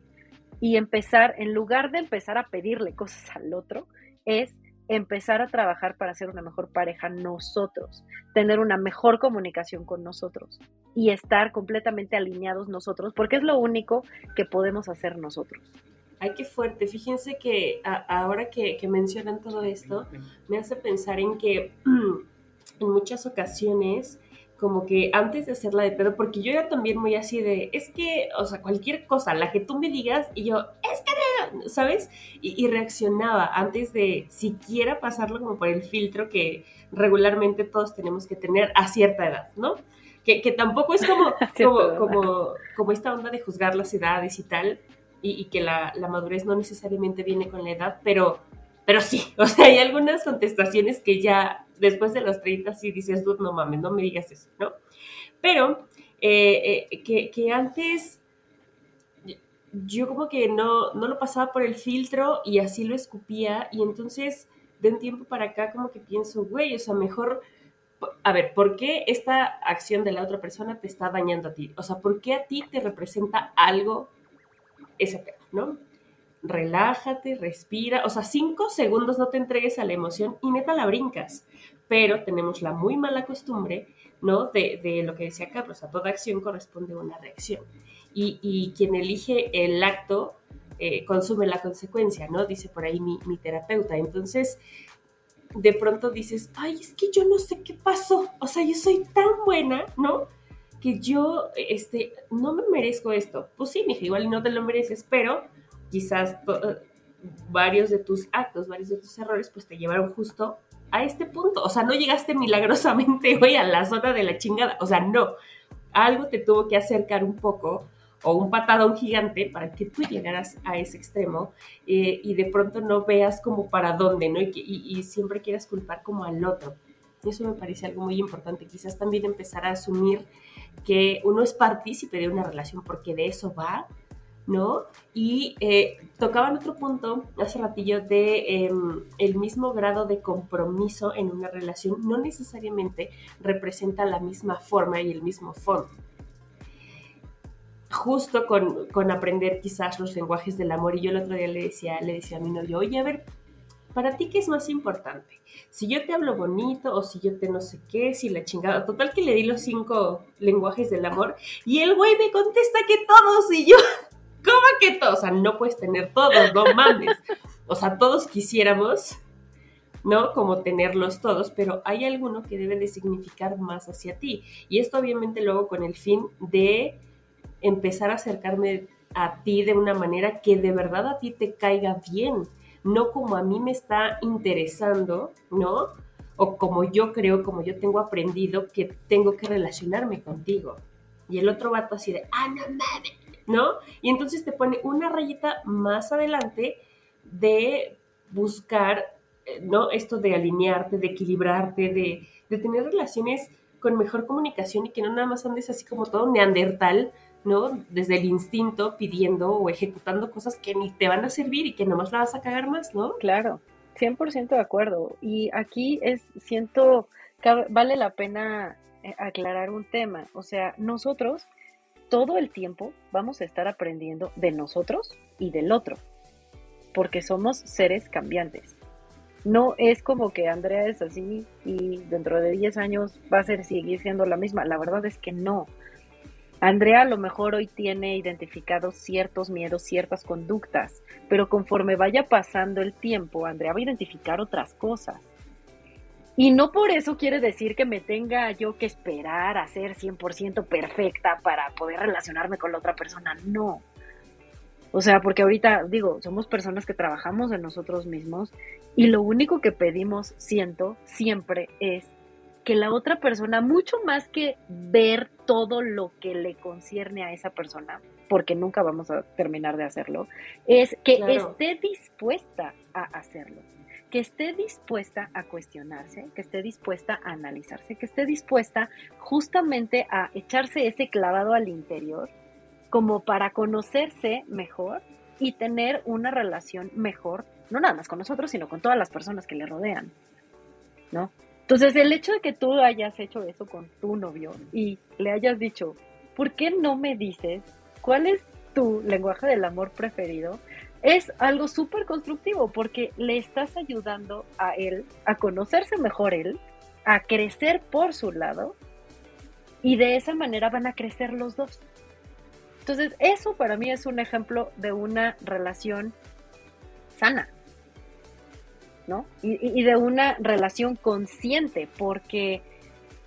y empezar, en lugar de empezar a pedirle cosas al otro, es empezar a trabajar para ser una mejor pareja nosotros, tener una mejor comunicación con nosotros y estar completamente alineados nosotros, porque es lo único que podemos hacer nosotros. Ay, qué fuerte. Fíjense que ahora que, mencionan todo esto, me hace pensar en que en muchas ocasiones, como que antes de hacerla de pedo, porque yo era también muy así de, es que, o sea, cualquier cosa, la que tú me digas, y yo, es que, ¿sabes? Y, reaccionaba antes de siquiera pasarlo como por el filtro que regularmente todos tenemos que tener a cierta edad, ¿no? Que, tampoco es como, como, como, como esta onda de juzgar las edades y tal, y, que la, madurez no necesariamente viene con la edad, pero, pero sí, o sea, hay algunas contestaciones que ya después de los 30 sí dices, no mames, no me digas eso, ¿no? Pero eh, eh, que, antes yo como que no, no lo pasaba por el filtro y así lo escupía y entonces de un tiempo para acá como que pienso, güey, o sea, mejor a ver, ¿por qué esta acción de la otra persona te está dañando a ti? O sea, ¿por qué a ti te representa algo ese tema, ¿no? Relájate, respira, o sea, cinco segundos no te entregues a la emoción y neta la brincas, pero tenemos la muy mala costumbre, ¿no? De, lo que decía Carlos, a toda acción corresponde una reacción. Y, quien elige el acto eh, consume la consecuencia, ¿no? Dice por ahí mi, mi terapeuta. Entonces, de pronto dices, ay, es que yo no sé qué pasó, o sea, yo soy tan buena, ¿no? que yo este, no me merezco esto. Pues sí, mija, igual no te lo mereces, pero quizás varios de tus actos, varios de tus errores, pues te llevaron justo a este punto. O sea, no llegaste milagrosamente, hoy a la zona de la chingada. O sea, no. Algo te tuvo que acercar un poco o un patadón gigante para que tú llegaras a ese extremo eh, y de pronto no veas como para dónde, ¿no? Y, siempre quieras culpar como al otro. Eso me parece algo muy importante. Quizás también empezar a asumir que uno es partícipe de una relación porque de eso va, ¿no? Y eh, tocaban otro punto hace ratillo de em, el mismo grado de compromiso en una relación no necesariamente representa la misma forma y el mismo fondo. Justo con, con, aprender quizás los lenguajes del amor y yo el otro día le decía, le decía a mi novio, oye, a ver, ¿para ti qué es más importante? Si yo te hablo bonito o si yo te no sé qué, si la chingada. Total que le di los cinco lenguajes del amor y el güey me contesta que todos y yo, ¿Cómo que todos? O sea, no puedes tener todos, no mames. O sea, todos quisiéramos, ¿no? Como tenerlos todos, pero hay alguno que debe de significar más hacia ti. Y esto obviamente luego con el fin de empezar a acercarme a ti de una manera que de verdad a ti te caiga bien, no como a mí me está interesando, ¿no? O como yo creo, como yo tengo aprendido que tengo que relacionarme contigo. Y el otro vato así de, ah, no mames, ¿no? Y entonces te pone una rayita más adelante de buscar, eh, ¿no? Esto de alinearte, de equilibrarte, de, tener relaciones con mejor comunicación y que no nada más andes así como todo neandertal, ¿no? Desde el instinto pidiendo o ejecutando cosas que ni te van a servir y que nomás la vas a cagar más, ¿no? Claro, 100% de acuerdo. Y aquí es, siento, vale la pena eh, aclarar un tema. O sea, nosotros todo el tiempo vamos a estar aprendiendo de nosotros y del otro, porque somos seres cambiantes. No es como que Andrea es así y dentro de 10 años va a ser seguir siendo la misma. La verdad es que no. Andrea a lo mejor hoy tiene identificados ciertos miedos, ciertas conductas, pero conforme vaya pasando el tiempo, Andrea va a identificar otras cosas. Y no por eso quiere decir que me tenga yo que esperar a ser 100% perfecta para poder relacionarme con la otra persona. No. O sea, porque ahorita digo, somos personas que trabajamos en nosotros mismos y lo único que pedimos, siento, siempre es que la otra persona, mucho más que ver todo lo que le concierne a esa persona, porque nunca vamos a terminar de hacerlo, es que esté dispuesta a hacerlo que esté dispuesta a cuestionarse, que esté dispuesta a analizarse, que esté dispuesta justamente a echarse ese clavado al interior como para conocerse mejor y tener una relación mejor, no nada más con nosotros, sino con todas las personas que le rodean, ¿no? Entonces, el hecho de que tú hayas hecho eso con tu novio y le hayas dicho, ¿por qué no me dices cuál es tu lenguaje del amor preferido? Es algo súper constructivo porque le estás ayudando a él a conocerse mejor él, a crecer por su lado y de esa manera van a crecer los dos. Entonces, eso para mí es un ejemplo de una relación sana, ¿no? Y, y, de una relación consciente, porque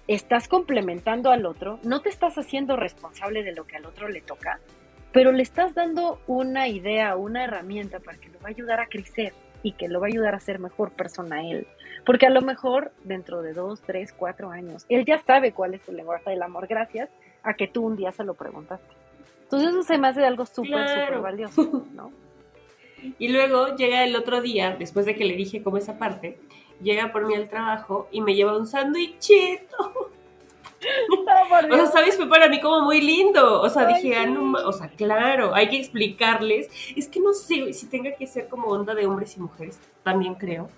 estás complementando al otro, no te estás haciendo responsable de lo que al otro le toca, pero le estás dando una idea, una herramienta para que lo va a ayudar a crecer y que lo va a ayudar a ser mejor persona él. Porque a lo mejor dentro de dos, tres, cuatro años, él ya sabe cuál es su lenguaje del amor gracias a que tú un día se lo preguntaste. Entonces eso se me hace algo súper, súper valioso, ¿no? Y luego llega el otro día, después de que le dije como esa parte, llega por mí al trabajo y me lleva un sándwichito o sea, ¿sabes? Fue para mí como muy lindo. O sea, dije, ah, no, o sea, claro, hay que explicarles. Es que no sé si tenga que ser como onda de hombres y mujeres, también creo.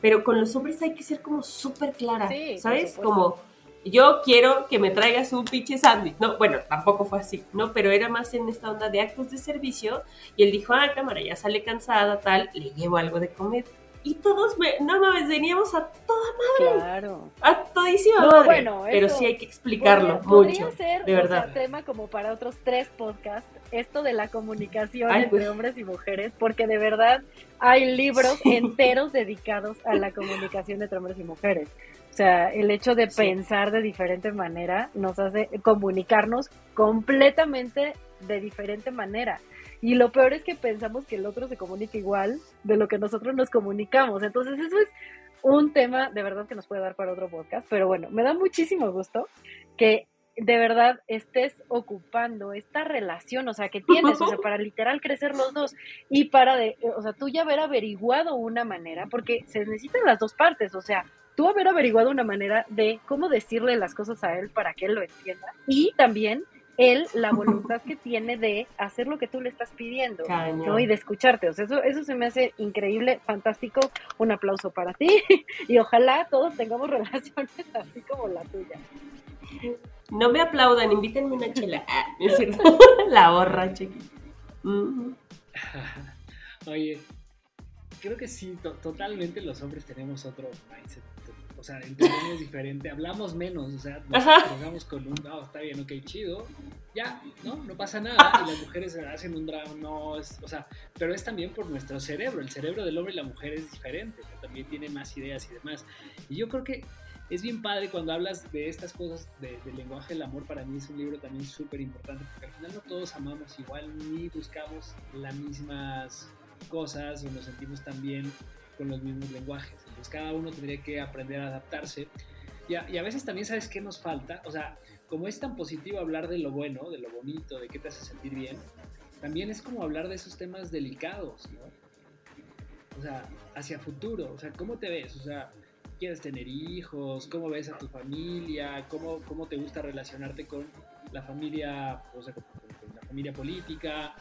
Pero con los hombres hay que ser como súper clara, ¿sabes? Como, yo quiero que me traigas un pinche sándwich. No, bueno, tampoco fue así, ¿no? Pero era más en esta onda de actos de servicio. Y él dijo, ah, cámara, ya sale cansada, tal, le llevo algo de comer y todos, no mames, veníamos a toda madre. Claro. A todísima madre. Bueno, pero sí hay que explicarlo mucho. ser, de verdad. tema como para otros tres podcasts, esto de la comunicación entre pues. hombres y mujeres, porque de verdad hay libros enteros dedicados a la comunicación entre hombres y mujeres. O sea, el hecho de pensar de diferente manera nos hace comunicarnos completamente de diferente manera. Y lo peor es que pensamos que el otro se comunica igual de lo que nosotros nos comunicamos. Entonces eso es un tema de verdad que nos puede dar para otro podcast. Pero bueno, me da muchísimo gusto que de verdad estés ocupando esta relación, o sea, que tienes, o sea, para literal crecer los dos y para, de, o sea, tú ya haber averiguado una manera, porque se necesitan las dos partes, o sea, tú haber averiguado una manera de cómo decirle las cosas a él para que él lo entienda y también él la voluntad que tiene de hacer lo que tú le estás pidiendo, ¿no? Y de escucharte. O sea, eso, eso se me hace increíble, fantástico. Un aplauso para ti y ojalá todos tengamos relaciones así como la tuya. No me aplaudan, invítenme una chela. Ah, es cierto. la borra, chiqui. Oye, creo que sí, totalmente los hombres tenemos otro mindset o sea, entendemos diferente, hablamos menos, o sea, nos jugamos con un, no, está bien, ok, chido, ya, ¿no? No pasa nada, y las mujeres hacen un drama, no, es, o sea, pero es también por nuestro cerebro, el cerebro del hombre y la mujer es diferente, también tiene más ideas y demás, y yo creo que es bien padre cuando hablas de estas cosas del lenguaje del amor, para mí es un libro también súper importante, porque al final no todos amamos igual, ni buscamos las mismas cosas o nos sentimos también con los mismos lenguajes. Entonces cada uno tendría que aprender a adaptarse. Y a, y a, veces también sabes qué nos falta. O sea, como es tan positivo hablar de lo bueno, de lo bonito, de qué te hace sentir bien, también es como hablar de esos temas delicados, ¿no? O sea, hacia futuro. O sea, ¿cómo te ves? O sea, ¿quieres tener hijos? ¿Cómo ves a tu familia? ¿Cómo, cómo te gusta relacionarte con la familia, o sea, con, con la familia política?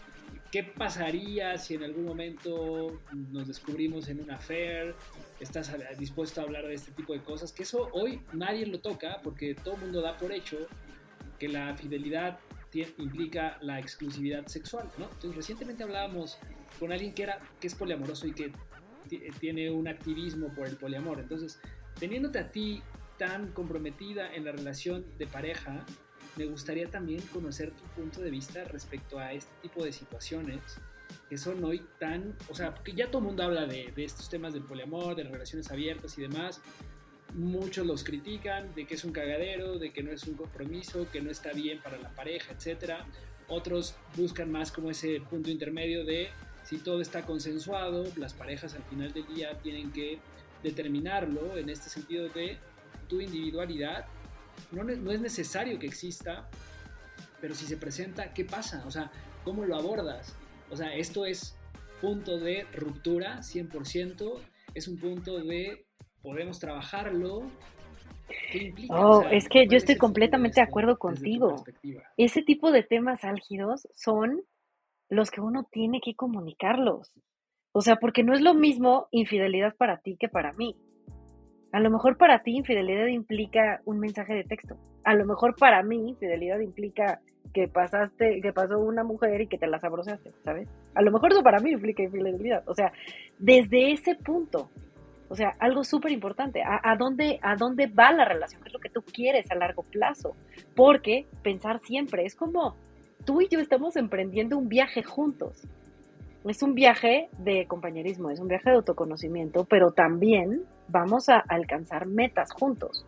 ¿Qué pasaría si en algún momento nos descubrimos en una fair? ¿Estás dispuesto a hablar de este tipo de cosas? Que eso hoy nadie lo toca porque todo el mundo da por hecho que la fidelidad implica la exclusividad sexual, ¿no? Entonces recientemente hablábamos con alguien que, era, que es poliamoroso y que tiene un activismo por el poliamor. Entonces, teniéndote a ti tan comprometida en la relación de pareja, me gustaría también conocer tu punto de vista respecto a este tipo de situaciones que son hoy tan, o sea, porque ya todo el mundo habla de, estos temas del poliamor, de relaciones abiertas y demás. Muchos los critican de que es un cagadero, de que no es un compromiso, que no está bien para la pareja, etc. Otros buscan más como ese punto intermedio de si todo está consensuado, las parejas al final del día tienen que determinarlo en este sentido de tu individualidad no, es necesario que exista, pero si se presenta, ¿qué pasa? O sea, ¿cómo lo abordas? O sea, esto es punto de ruptura 100%, es un punto de podemos trabajarlo. ¿Qué implica? Oh, es que yo estoy completamente de acuerdo contigo. Ese tipo de temas álgidos son los que uno tiene que comunicarlos. O sea, porque no es lo mismo infidelidad para ti que para mí. A lo mejor para ti infidelidad implica un mensaje de texto. A lo mejor para mí infidelidad implica que pasaste, que pasó una mujer y que te la sabrosaste, ¿sabes? A lo mejor eso para mí implica infidelidad. O sea, desde ese punto, o sea, algo súper importante, ¿a, dónde, ¿a dónde va la relación? ¿Qué es lo que tú quieres a largo plazo? Porque pensar siempre es como tú y yo estamos emprendiendo un viaje juntos. Es un viaje de compañerismo, es un viaje de autoconocimiento, pero también vamos a alcanzar metas juntos.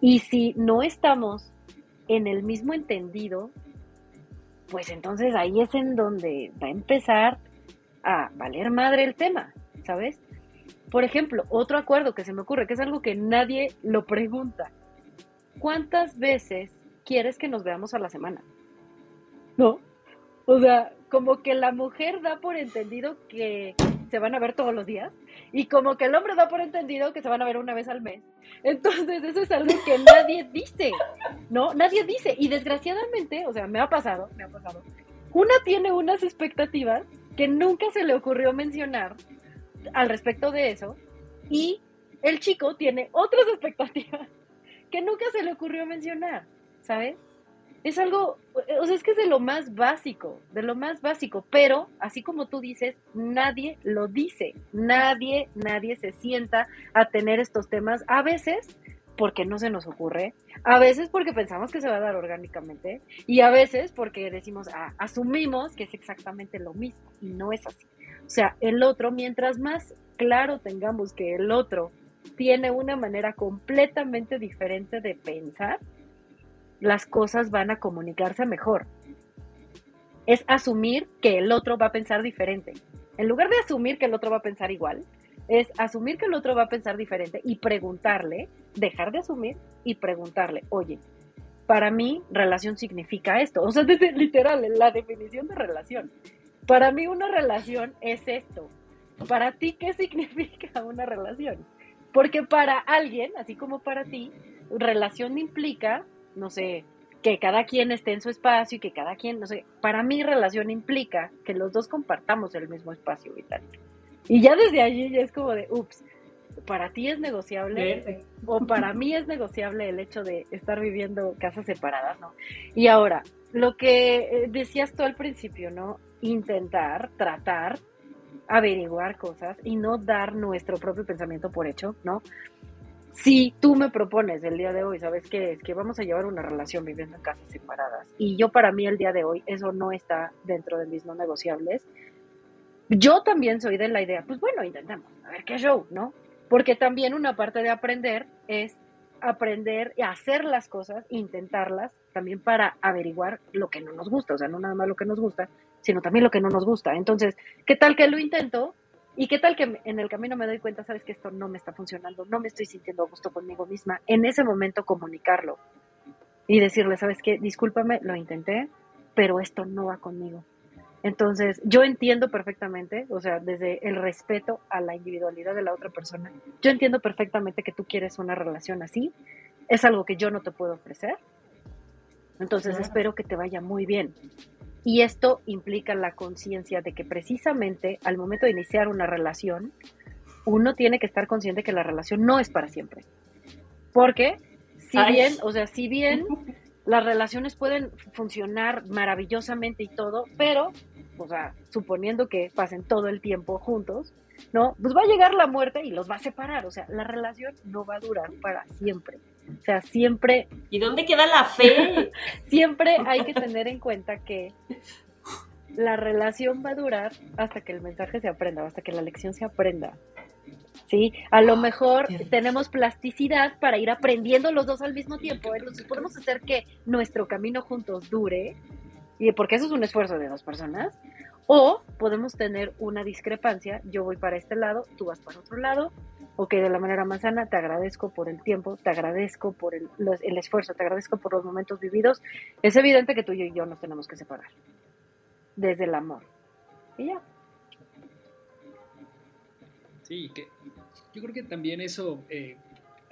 Y si no estamos en el mismo entendido, pues entonces ahí es en donde va a empezar a valer madre el tema, ¿sabes? Por ejemplo, otro acuerdo que se me ocurre, que es algo que nadie lo pregunta. ¿Cuántas veces quieres que nos veamos a la semana? ¿No? O sea, como que la mujer da por entendido que se van a ver todos los días y como que el hombre da por entendido que se van a ver una vez al mes. Entonces, eso es algo que nadie dice, ¿no? Nadie dice. Y desgraciadamente, o sea, me ha pasado, me ha pasado. Una tiene unas expectativas que nunca se le ocurrió mencionar al respecto de eso y el chico tiene otras expectativas que nunca se le ocurrió mencionar, ¿sabes? Es algo, o sea, es que es de lo más básico, de lo más básico, pero así como tú dices, nadie lo dice, nadie, nadie se sienta a tener estos temas, a veces porque no se nos ocurre, a veces porque pensamos que se va a dar orgánicamente y a veces porque decimos, ah, asumimos que es exactamente lo mismo y no es así. O sea, el otro, mientras más claro tengamos que el otro tiene una manera completamente diferente de pensar, las cosas van a comunicarse mejor. Es asumir que el otro va a pensar diferente. En lugar de asumir que el otro va a pensar igual, es asumir que el otro va a pensar diferente y preguntarle, dejar de asumir y preguntarle, oye, para mí relación significa esto. O sea, desde literal, la definición de relación. Para mí una relación es esto. Para ti, ¿qué significa una relación? Porque para alguien, así como para ti, relación implica, no sé, que cada quien esté en su espacio y que cada quien, no sé, para mí relación implica que los dos compartamos el mismo espacio vital. Y ya desde allí ya es como de, ups, para ti es negociable o para mí es negociable el hecho de estar viviendo casas separadas, ¿no? Y ahora, lo que eh, decías tú al principio, ¿no? Intentar, tratar, averiguar cosas y no dar nuestro propio pensamiento por hecho, ¿no? Si tú me propones el día de hoy, ¿sabes qué es? Que vamos a llevar una relación viviendo en casas separadas. Y yo para mí el día de hoy eso no está dentro de mis no negociables. Yo también soy de la idea, pues bueno, intentemos, a ver qué show, ¿no? Porque también una parte de aprender es aprender a hacer las cosas, intentarlas, también para averiguar lo que no nos gusta, o sea, no nada más lo que nos gusta, sino también lo que no nos gusta. Entonces, ¿qué tal que lo intento? ¿Y qué tal que en el camino me doy cuenta, sabes que esto no me está funcionando, no me estoy sintiendo a gusto conmigo misma? En ese momento comunicarlo y decirle, sabes qué, discúlpame, lo intenté, pero esto no va conmigo. Entonces, yo entiendo perfectamente, o sea, desde el respeto a la individualidad de la otra persona, yo entiendo perfectamente que tú quieres una relación así, es algo que yo no te puedo ofrecer. Entonces, espero que te vaya muy bien. Y esto implica la conciencia de que precisamente al momento de iniciar una relación, uno tiene que estar consciente que la relación no es para siempre. Porque si bien, o sea, si bien las relaciones pueden funcionar maravillosamente y todo, pero, o sea, suponiendo que pasen todo el tiempo juntos, ¿no? Pues va a llegar la muerte y los va a separar, o sea, la relación no va a durar para siempre. O sea, siempre... ¿Y dónde queda la fe? siempre hay que tener en cuenta que la relación va a durar hasta que el mensaje se aprenda, hasta que la lección se aprenda. ¿Sí? A lo mejor tenemos plasticidad para ir aprendiendo los dos al mismo tiempo, entonces podemos hacer que nuestro camino juntos dure, y porque eso es un esfuerzo de dos personas, o podemos tener una discrepancia, yo voy para este lado, tú vas para otro lado, ok, de la manera más sana, te agradezco por el tiempo, te agradezco por el, el esfuerzo, te agradezco por los momentos vividos. Es evidente que tú y yo nos tenemos que separar, desde el amor. Y ya. Sí, que yo creo que también eso... Eh,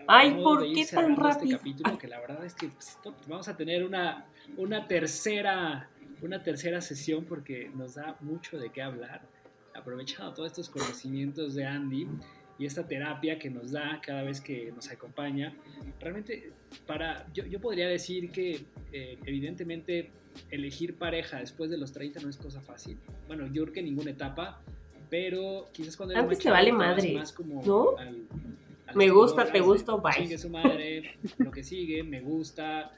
Ay, ¿por qué tan este rápido? Este capítulo, que la verdad es que pues, vamos a tener una, una tercera una tercera sesión porque nos da mucho de qué hablar, aprovechando todos estos conocimientos de Andy y esta terapia que nos da cada vez que nos acompaña. Realmente, para, yo, yo podría decir que eh, evidentemente elegir pareja después de los 30 no es cosa fácil. Bueno, yo creo que en ninguna etapa, pero quizás cuando Antes te vale madre, más como ¿no? me gusta, te gusta, bye. Sigue su madre, lo que sigue, me gusta,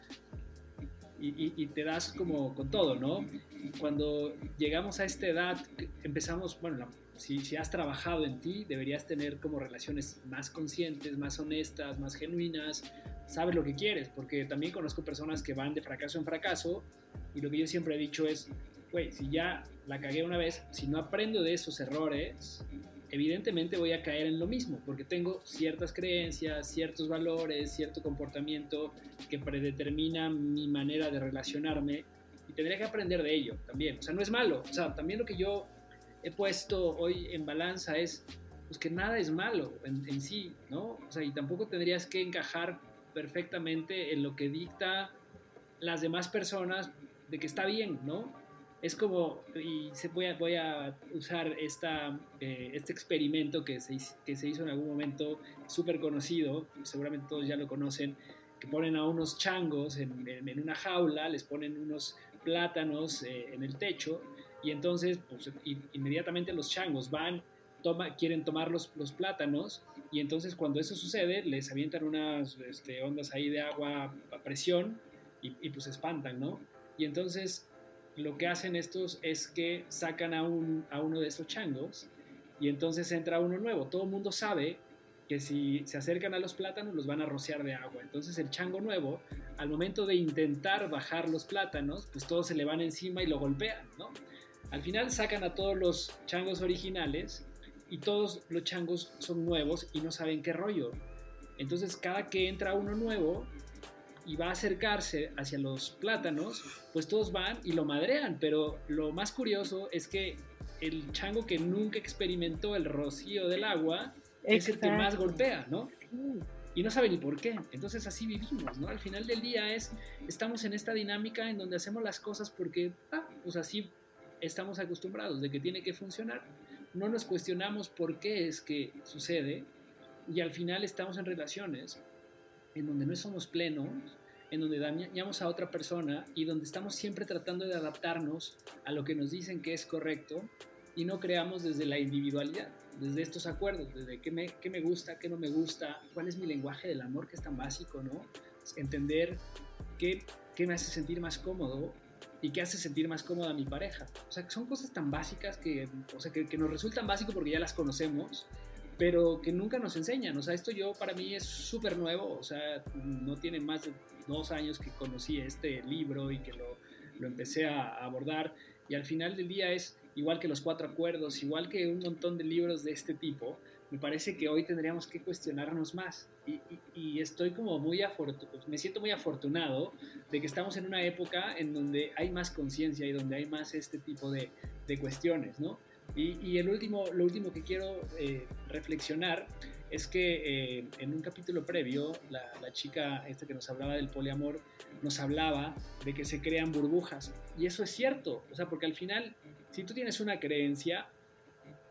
y, te das como con todo, ¿no? Cuando llegamos a esta edad, empezamos, bueno, si, si, has trabajado en ti, deberías tener como relaciones más conscientes, más honestas, más genuinas, sabes lo que quieres, porque también conozco personas que van de fracaso en fracaso y lo que yo siempre he dicho es, güey, si ya la cagué una vez, si no aprendo de esos errores, evidentemente voy a caer en lo mismo, porque tengo ciertas creencias, ciertos valores, cierto comportamiento que predetermina mi manera de relacionarme y tendría que aprender de ello también. O sea, no es malo. O sea, también lo que yo he puesto hoy en balanza es pues, que nada es malo en, sí, ¿no? O sea, y tampoco tendrías que encajar perfectamente en lo que dicta las demás personas de que está bien, ¿no? es como, y voy, a, usar esta, eh, este experimento que se, que se hizo en algún momento súper conocido, seguramente todos ya lo conocen, que ponen a unos changos en, en, una jaula, les ponen unos plátanos eh, en el techo y entonces pues, inmediatamente los changos van, toma, quieren tomar los, los, plátanos y entonces cuando eso sucede les avientan unas este, ondas ahí de agua a presión y, y pues espantan, ¿no? Y entonces lo que hacen estos es que sacan a, un, a uno de esos changos y entonces entra uno nuevo. Todo el mundo sabe que si se acercan a los plátanos los van a rociar de agua. Entonces el chango nuevo, al momento de intentar bajar los plátanos, pues todos se le van encima y lo golpean, ¿no? Al final sacan a todos los changos originales y todos los changos son nuevos y no saben qué rollo. Entonces cada que entra uno nuevo, y va a acercarse hacia los plátanos, pues todos van y lo madrean. Pero lo más curioso es que el chango que nunca experimentó el rocío del agua, es el que más golpea, ¿no? Y no sabe ni por qué. Entonces así vivimos, ¿no? Al final del día es, estamos en esta dinámica en donde hacemos las cosas porque, ah, pues así estamos acostumbrados, de que tiene que funcionar. No nos cuestionamos por qué es que sucede y al final estamos en relaciones en donde no somos plenos, en donde dañamos a otra persona y donde estamos siempre tratando de adaptarnos a lo que nos dicen que es correcto y no creamos desde la individualidad, desde estos acuerdos, desde qué me, qué me gusta, qué no me gusta, cuál es mi lenguaje del amor, que es tan básico, ¿no? Entender qué, qué me hace sentir más cómodo y qué hace sentir más cómoda a mi pareja. O sea, son cosas tan básicas que, o sea, que, que nos resultan básicos porque ya las conocemos, pero que nunca nos enseñan. O sea, esto yo para mí es súper nuevo, o sea, no tiene más de dos años que conocí este libro y que lo, lo empecé a abordar y al final del día es igual que los cuatro acuerdos, igual que un montón de libros de este tipo, me parece que hoy tendríamos que cuestionarnos más. Y, estoy como muy afortunado, me siento muy afortunado de que estamos en una época en donde hay más conciencia y donde hay más este tipo de, de cuestiones, ¿no? Y, el último, lo último que quiero eh, reflexionar es que eh, en un capítulo previo, la, la, chica esta que nos hablaba del poliamor, nos hablaba de que se crean burbujas. Y eso es cierto, o sea, porque al final, si tú tienes una creencia,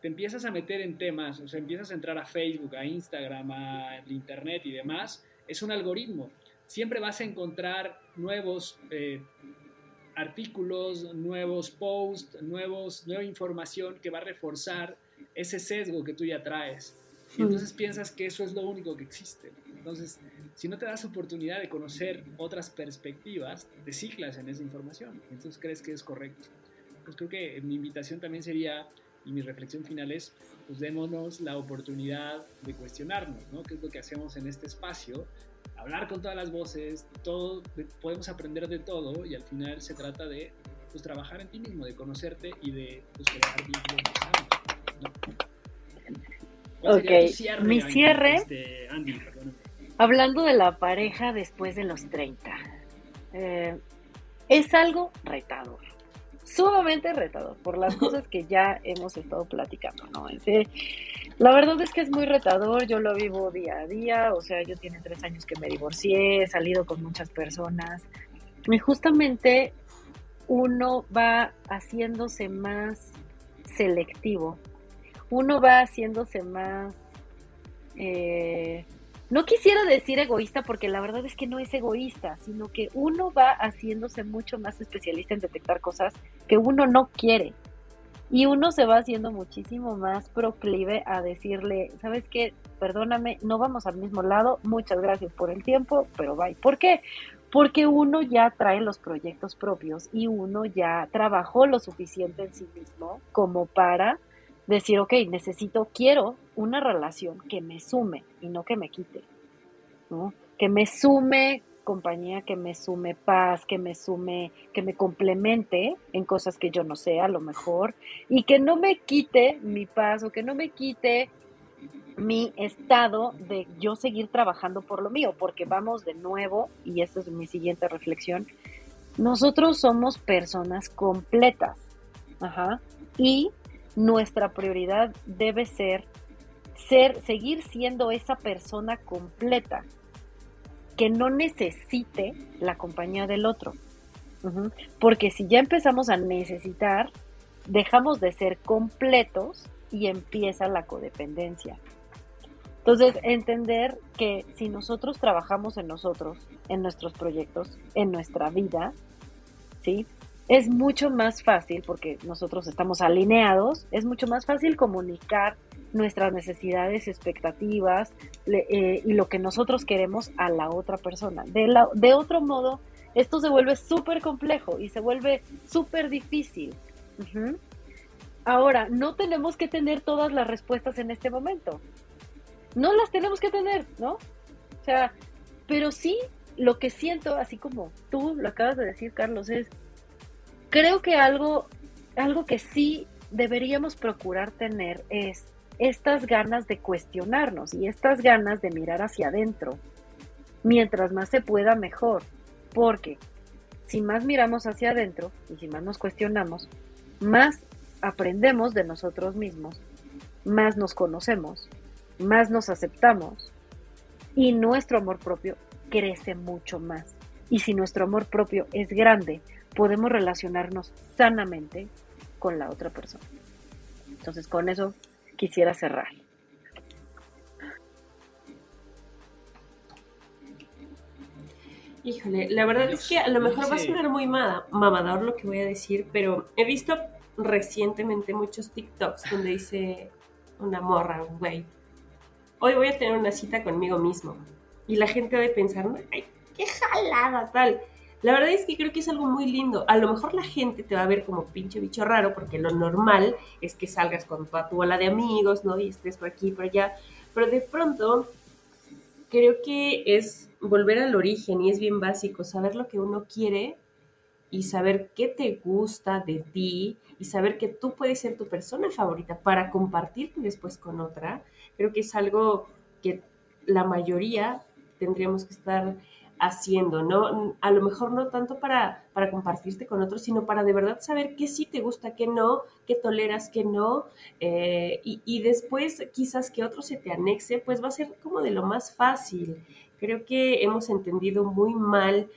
te empiezas a meter en temas, o sea, empiezas a entrar a Facebook, a Instagram, a Internet y demás, es un algoritmo. Siempre vas a encontrar nuevos eh, artículos, nuevos posts, nuevos, nueva información que va a reforzar ese sesgo que tú ya traes. Y mm. entonces piensas que eso es lo único que existe. Entonces, si no te das oportunidad de conocer otras perspectivas, te ciclas en esa información. Entonces crees que es correcto. Pues creo que mi invitación también sería, y mi reflexión final es, pues démonos la oportunidad de cuestionarnos, ¿no? ¿Qué es lo que hacemos en este espacio? hablar con todas las voces, todo, podemos aprender de todo y al final se trata de pues, trabajar en ti mismo, de conocerte y de pues, crear vínculos Ok, mi cierre, este, hablando de la pareja después de los 30, eh, es algo retador sumamente retador por las cosas que ya hemos estado platicando, ¿no? La verdad es que es muy retador, yo lo vivo día a día, o sea, yo tiene tres años que me divorcié, he salido con muchas personas y justamente uno va haciéndose más selectivo, uno va haciéndose más... Eh, no quisiera decir egoísta porque la verdad es que no es egoísta, sino que uno va haciéndose mucho más especialista en detectar cosas que uno no quiere. Y uno se va haciendo muchísimo más proclive a decirle, ¿sabes qué? Perdóname, no vamos al mismo lado, muchas gracias por el tiempo, pero bye. ¿Por qué? Porque uno ya trae los proyectos propios y uno ya trabajó lo suficiente en sí mismo como para decir, ok, necesito, quiero una relación que me sume y no que me quite. Que me sume compañía, que me sume paz, que me sume, que me complemente en cosas que yo no sé a lo mejor y que no me quite mi paz o que no me quite mi estado de yo seguir trabajando por lo mío, porque vamos de nuevo, y esta es mi siguiente reflexión, nosotros somos personas completas, ajá, y nuestra prioridad debe ser ser seguir siendo esa persona completa que no necesite la compañía del otro. Porque si ya empezamos a necesitar, dejamos de ser completos y empieza la codependencia. Entonces, entender que si nosotros trabajamos en nosotros, en nuestros proyectos, en nuestra vida, ¿sí? Es mucho más fácil, porque nosotros estamos alineados, es mucho más fácil comunicar nuestras necesidades, expectativas eh, y lo que nosotros queremos a la otra persona. De, la, de otro modo, esto se vuelve súper complejo y se vuelve súper difícil. Ahora, no tenemos que tener todas las respuestas en este momento. No las tenemos que tener, ¿no? O sea, pero sí lo que siento, así como tú lo acabas de decir, Carlos, es creo que algo, algo que sí deberíamos procurar tener es estas ganas de cuestionarnos y estas ganas de mirar hacia adentro. Mientras más se pueda, mejor. Porque si más miramos hacia adentro y si más nos cuestionamos, más aprendemos de nosotros mismos, más nos conocemos, más nos aceptamos y nuestro amor propio crece mucho más. Y si nuestro amor propio es grande, podemos relacionarnos sanamente con la otra persona. Entonces, con eso quisiera cerrar. Híjole, la verdad es que a lo mejor va a sonar muy mamador lo que voy a decir, pero he visto recientemente muchos TikToks donde dice una morra, güey, hoy voy a tener una cita conmigo mismo. Y la gente va a pensar, ay, qué jalada, tal. La verdad es que creo que es algo muy lindo. A lo mejor la gente te va a ver como pinche bicho raro, porque lo normal es que salgas con toda tu bola de amigos, ¿no? Y estés por aquí, por allá. Pero de pronto, creo que es volver al origen y es bien básico, saber lo que uno quiere y saber qué te gusta de ti y saber que tú puedes ser tu persona favorita para compartirte después con otra, creo que es algo que la mayoría tendríamos que estar haciendo, ¿no? A lo mejor no tanto para, para compartirte con otros, sino para de verdad saber qué sí te gusta, qué no, qué toleras, qué no, eh, y, y, después quizás que otro se te anexe, pues va a ser como de lo más fácil. Creo que hemos entendido muy mal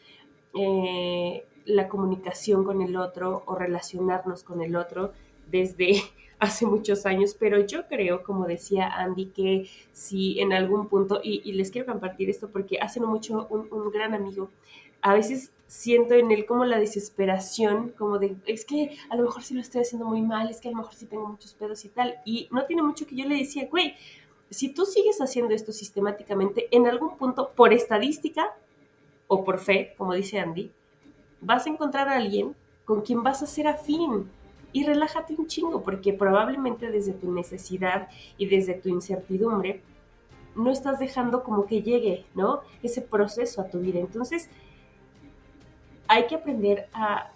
eh, la comunicación con el otro o relacionarnos con el otro desde hace muchos años, pero yo creo, como decía Andy, que si en algún punto, y, les quiero compartir esto porque hace no mucho un, gran amigo, a veces siento en él como la desesperación, como de, es que a lo mejor sí lo estoy haciendo muy mal, es que a lo mejor sí tengo muchos pedos y tal, y no tiene mucho que yo le decía, güey, si tú sigues haciendo esto sistemáticamente, en algún punto, por estadística o por fe, como dice Andy, vas a encontrar a alguien con quien vas a ser afín, y relájate un chingo, porque probablemente desde tu necesidad y desde tu incertidumbre no estás dejando como que llegue, ¿no? Ese proceso a tu vida. Entonces, hay que aprender a,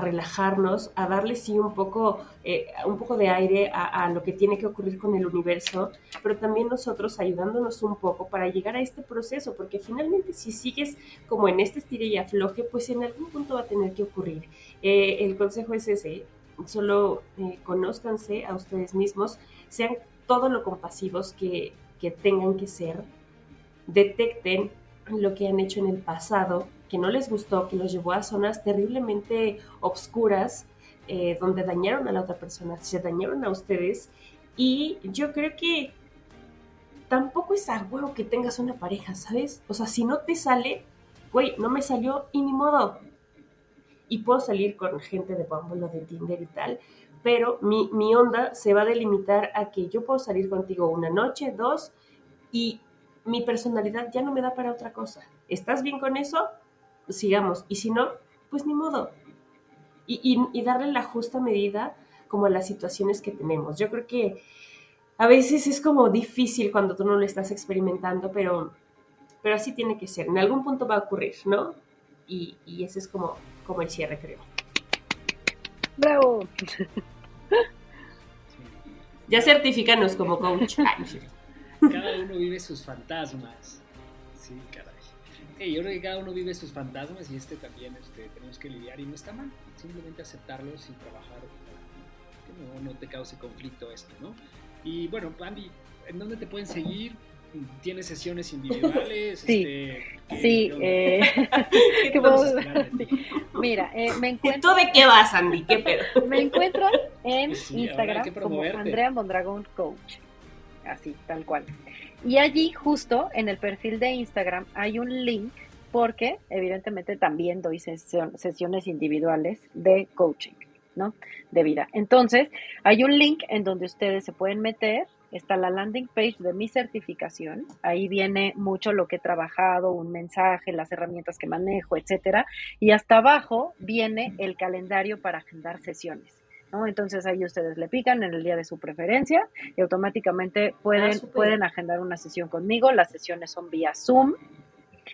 relajarnos, a darle sí un poco, eh, un poco de aire a, lo que tiene que ocurrir con el universo, pero también nosotros ayudándonos un poco para llegar a este proceso, porque finalmente si sigues como en este estilo y afloje, pues en algún punto va a tener que ocurrir. Eh, el consejo es ese, solo eh, conózcanse a ustedes mismos, sean todo lo compasivos que, tengan que ser, detecten lo que han hecho en el pasado, que no les gustó, que los llevó a zonas terriblemente obscuras, eh, donde dañaron a la otra persona, se dañaron a ustedes. Y yo creo que tampoco es a que tengas una pareja, ¿sabes? O sea, si no te sale, güey, no me salió y ni modo, y puedo salir con gente de Bumble de Tinder y tal, pero mi, mi onda se va a delimitar a que yo puedo salir contigo una noche, dos, y mi personalidad ya no me da para otra cosa. ¿Estás bien con eso? Sigamos. Y si no, pues ni modo. Y, y, darle la justa medida como a las situaciones que tenemos. Yo creo que a veces es como difícil cuando tú no lo estás experimentando, pero, pero así tiene que ser. En algún punto va a ocurrir, ¿no? Y, y ese es como como el cierre, creo. ¡Bravo! Ya certifícanos como coach. cada uno vive sus fantasmas. Sí, caray. yo creo que cada uno vive sus fantasmas y este también este, tenemos que lidiar y no está mal. Simplemente aceptarlos y trabajar que no, no te cause conflicto esto, ¿no? Y bueno, Andy, ¿en dónde te pueden seguir? ¿Tienes sesiones individuales? Sí, este, sí. Eh, Mira, eh, me encuentro... ¿Tú de qué vas, Andy? ¿Qué pedo? Me encuentro en Instagram como Andrea Mondragón Coach. Así, tal cual. Y allí, justo en el perfil de Instagram, hay un link porque evidentemente también doy sesiones individuales de coaching, ¿no? De vida. Entonces, hay un link en donde ustedes se pueden meter está la landing page de mi certificación. Ahí viene mucho lo que he trabajado, un mensaje, las herramientas que manejo, etcétera. Y hasta abajo viene el calendario para agendar sesiones. ¿no? Entonces ahí ustedes le pican en el día de su preferencia y automáticamente pueden, ah, pueden agendar una sesión conmigo. Las sesiones son vía Zoom.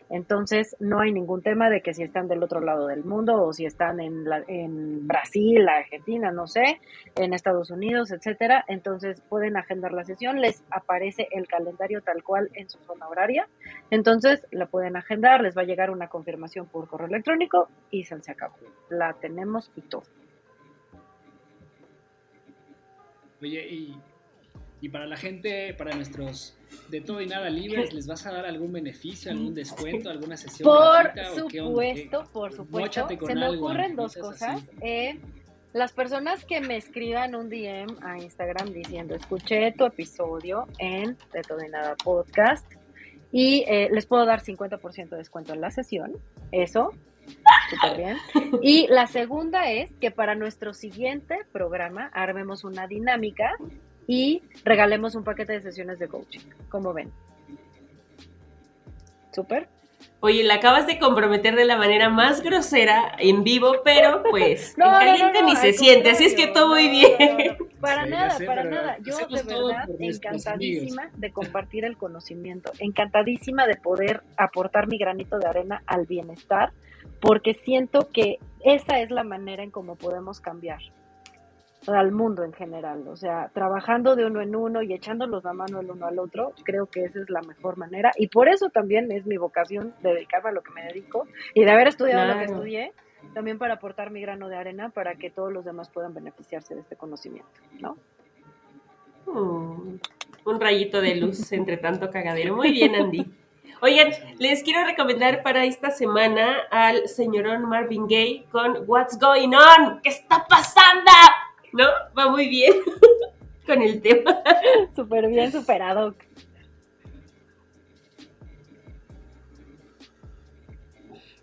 Entonces, no hay ningún tema de que si están del otro lado del mundo o si están en, la, en Brasil, Argentina, no sé, en Estados Unidos, etcétera. Entonces, pueden agendar la sesión, les aparece el calendario tal cual en su zona horaria. Entonces, la pueden agendar, les va a llegar una confirmación por correo electrónico y se acabó. La tenemos y todo. Oye, y Y para la gente, para nuestros de todo y nada libres, ¿les vas a dar algún beneficio, algún descuento, alguna sesión? Por supuesto, por supuesto. Se me ocurren dos cosas. Eh, las personas que me escriban un DM a Instagram diciendo, escuché tu episodio en De Todo y Nada Podcast y eh, les puedo dar 50% de descuento en la sesión, eso, súper bien. Y la segunda es que para nuestro siguiente programa armemos una dinámica y regalemos un paquete de sesiones de coaching, como ven. Súper. Oye, la acabas de comprometer de la manera más grosera en vivo, pero pues en caliente ni se siente, así es que todo muy bien. Para nada, para nada. Yo de verdad encantadísima de compartir el conocimiento, encantadísima de poder aportar mi granito de arena al bienestar, porque siento que esa es la manera en cómo podemos cambiar al mundo en general. O sea, trabajando de uno en uno y echándolos la mano el uno al otro, creo que esa es la mejor manera. Y por eso también es mi vocación dedicarme a lo que me dedico y de haber estudiado lo que estudié, también para aportar mi grano de arena para que todos los demás puedan beneficiarse de este conocimiento, ¿no? Mm, un rayito de luz entre tanto cagadero. Muy bien, Andy. Oigan, les quiero recomendar para esta semana al señorón Marvin Gaye con What's Going On, ¿qué está pasando? ¿No? Va muy bien con el tema. Súper bien superado.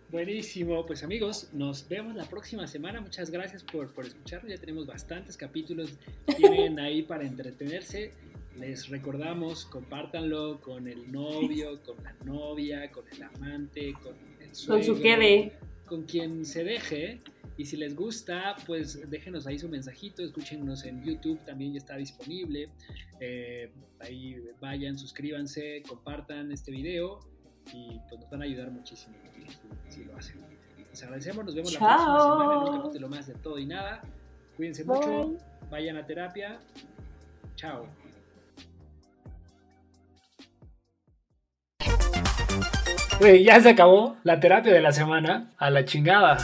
Buenísimo, pues amigos, nos vemos la próxima semana. Muchas gracias por, por escucharnos. Ya tenemos bastantes capítulos. Tienen ahí para entretenerse. Les recordamos, compártanlo con el novio, con la novia, con el amante, con el suegro, Con su quede. Con quien se deje. Y si les gusta, pues déjenos ahí su mensajito, escúchenos en YouTube, también ya está disponible. Eh, ahí vayan, suscríbanse, compartan este video y pues nos van a ayudar muchísimo si, lo hacen. Les agradecemos, nos vemos la próxima semana en un capítulo más de todo y nada. Cuídense mucho, vayan a terapia. Chao. ya se acabó la terapia de la semana. A la chingada.